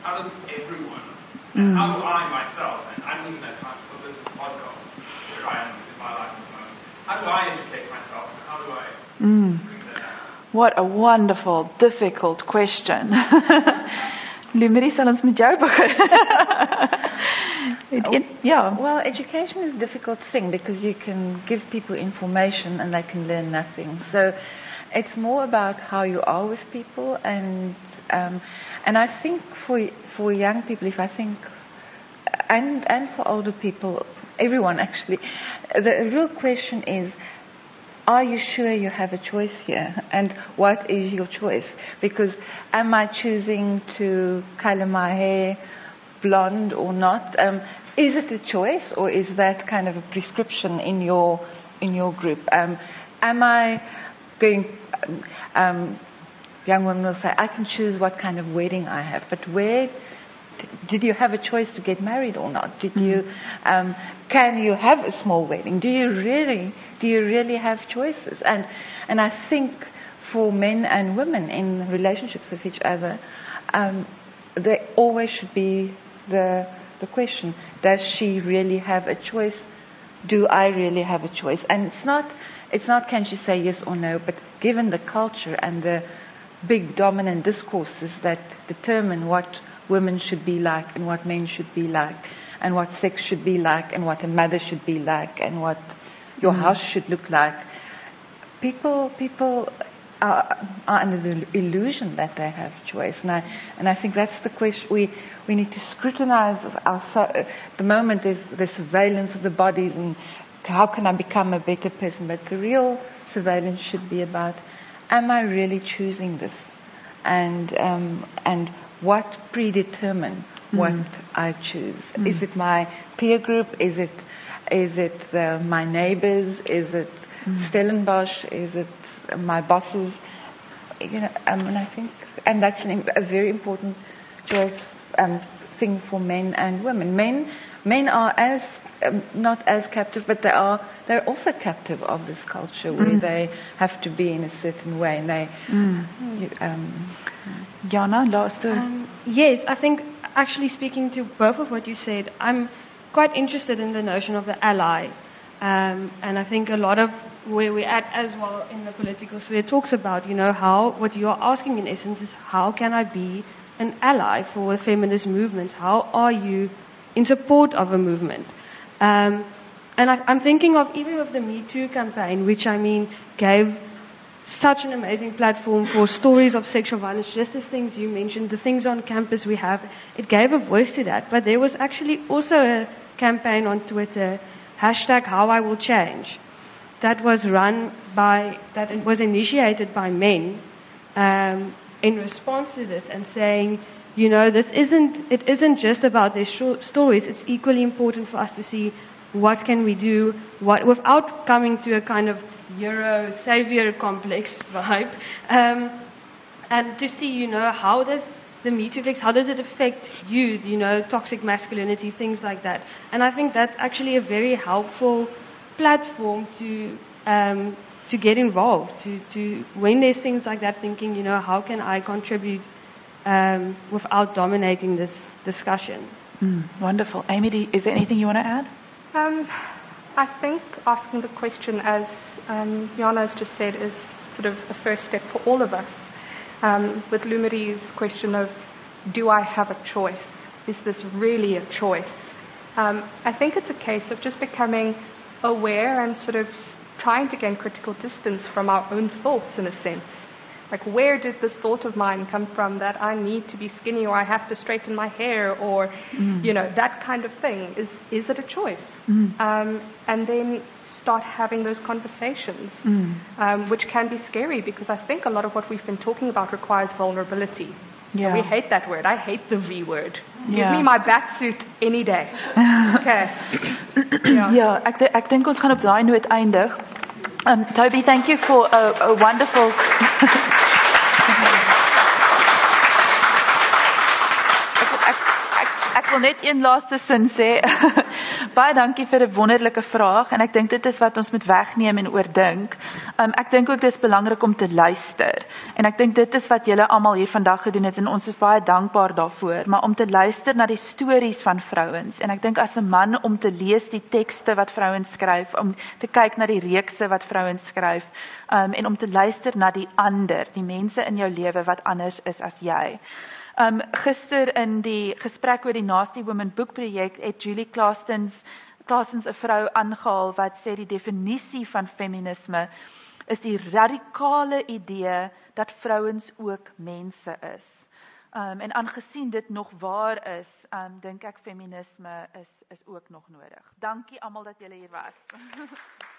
how does everyone, Mm. and how do I myself, and I'm even at times for this podcast, where I am in my life at the moment, how do I educate myself? and How do I Mm. bring that out? What a wonderful, difficult question. Lou-Marié sal ons met jou begin. Ja. Well, education is a difficult thing because you can give people information and they can learn nothing. So it's more about how you are with people, and um, and I think for for young people, if I think, and and for older people, everyone actually, the real question is. Are you sure you have a choice here? And what is your choice? Because am I choosing to color my hair blonde or not? Um, is it a choice or is that kind of a prescription in your in your group? Um, am I going? Um, young women will say, I can choose what kind of wedding I have, but where did you have a choice to get married or not? Did you, um, can you have a small wedding? Do you really, do you really have choices? And, and I think for men and women in relationships with each other, um, there always should be the, the question, does she really have a choice? Do I really have a choice? And it's not, it's not can she say yes or no, but given the culture and the big dominant discourses that determine what women should be like and what men should be like and what sex should be like and what a mother should be like and what your house should look like. People, people are, are under the illusion that they have choice, and I, and I think that's the question. We, we need to scrutinize our, the moment there's the surveillance of the bodies and how can I become a better person. But the real surveillance should be about, am I really choosing this? And, um, and what predetermine what I choose? Is it my peer group? Is it, is it the, my neighbors? Is it Stellenbosch? Is it my bosses? You know, um, and I think, and that's an, a very important choice um, thing for men and women. Men, men are as um, not as captive, but they are they're also captive of this culture where they have to be in a certain way, and they. You, um, Jana, laaste. Um, yes, I think actually speaking to both of what you said, I'm quite interested in the notion of the ally. Um, and I think a lot of where we're at as well in the political sphere talks about, you know, how what you are asking in essence is how can I be an ally for the feminist movements? How are you in support of a movement? Um, and I, I'm thinking of even with the Me Too campaign, which I mean gave such an amazing platform for stories of sexual violence, just as things you mentioned, the things on campus we have, it gave a voice to that. But there was actually also a campaign on Twitter, hashtag how I will change, that was run by, that was initiated by men um, in response to this and saying, you know, this isn't, it isn't just about their short stories, it's equally important for us to see what can we do, what, without coming to a kind of Euro savior complex vibe, um, and to see, you know, how does the Me Too fix, how does it affect you, you know, toxic masculinity, things like that. And I think that's actually a very helpful platform to um, to get involved, to, to when there's things like that, thinking, you know, how can I contribute um, without dominating this discussion. Mm, wonderful. Amy, do, is there anything you want to add? Um, I think asking the question, as um, Jana has just said, is sort of a first step for all of us. Um, with Lou-Marié's question of, do I have a choice? Is this really a choice? Um, I think it's a case of just becoming aware and sort of trying to gain critical distance from our own thoughts, in a sense. Like, where did this thought of mine come from that I need to be skinny or I have to straighten my hair or, you know, that kind of thing? Is, is it a choice? Um, and then start having those conversations, um, which can be scary because I think a lot of what we've been talking about requires vulnerability. Yeah. We hate that word. I hate the V word. Give me my batsuit any day. Okay. yeah. ja ek de- ek dink ons gaan op daai noot eindig. Um Toby, thank you for a, a wonderful wil net een laaste sin sê. Baie dankie vir 'n wonderlike vraag en ek dink dit is wat ons moet wegneem en oordink. Um ek dink ook dis belangrik om te luister. En ek dink dit is wat julle almal hier vandag gedoen het en ons is baie dankbaar daarvoor, maar om te luister na die stories van vrouens en ek dink as 'n man om te lees die tekste wat vrouens skryf, om te kyk na die reekse wat vrouens skryf, um en om te luister na die ander, die mense in jou lewe wat anders is as jy. Um gister in die gesprek oor die Nasty Woman boekprojek het Julie Clastens Clastens 'n vrou aangehaal wat sê die definisie van feminisme is die radikale idee dat vrouens ook mense is. Um en aangesien dit nog waar is, um dink ek feminisme is is ook nog nodig. Dankie almal dat julle hier was.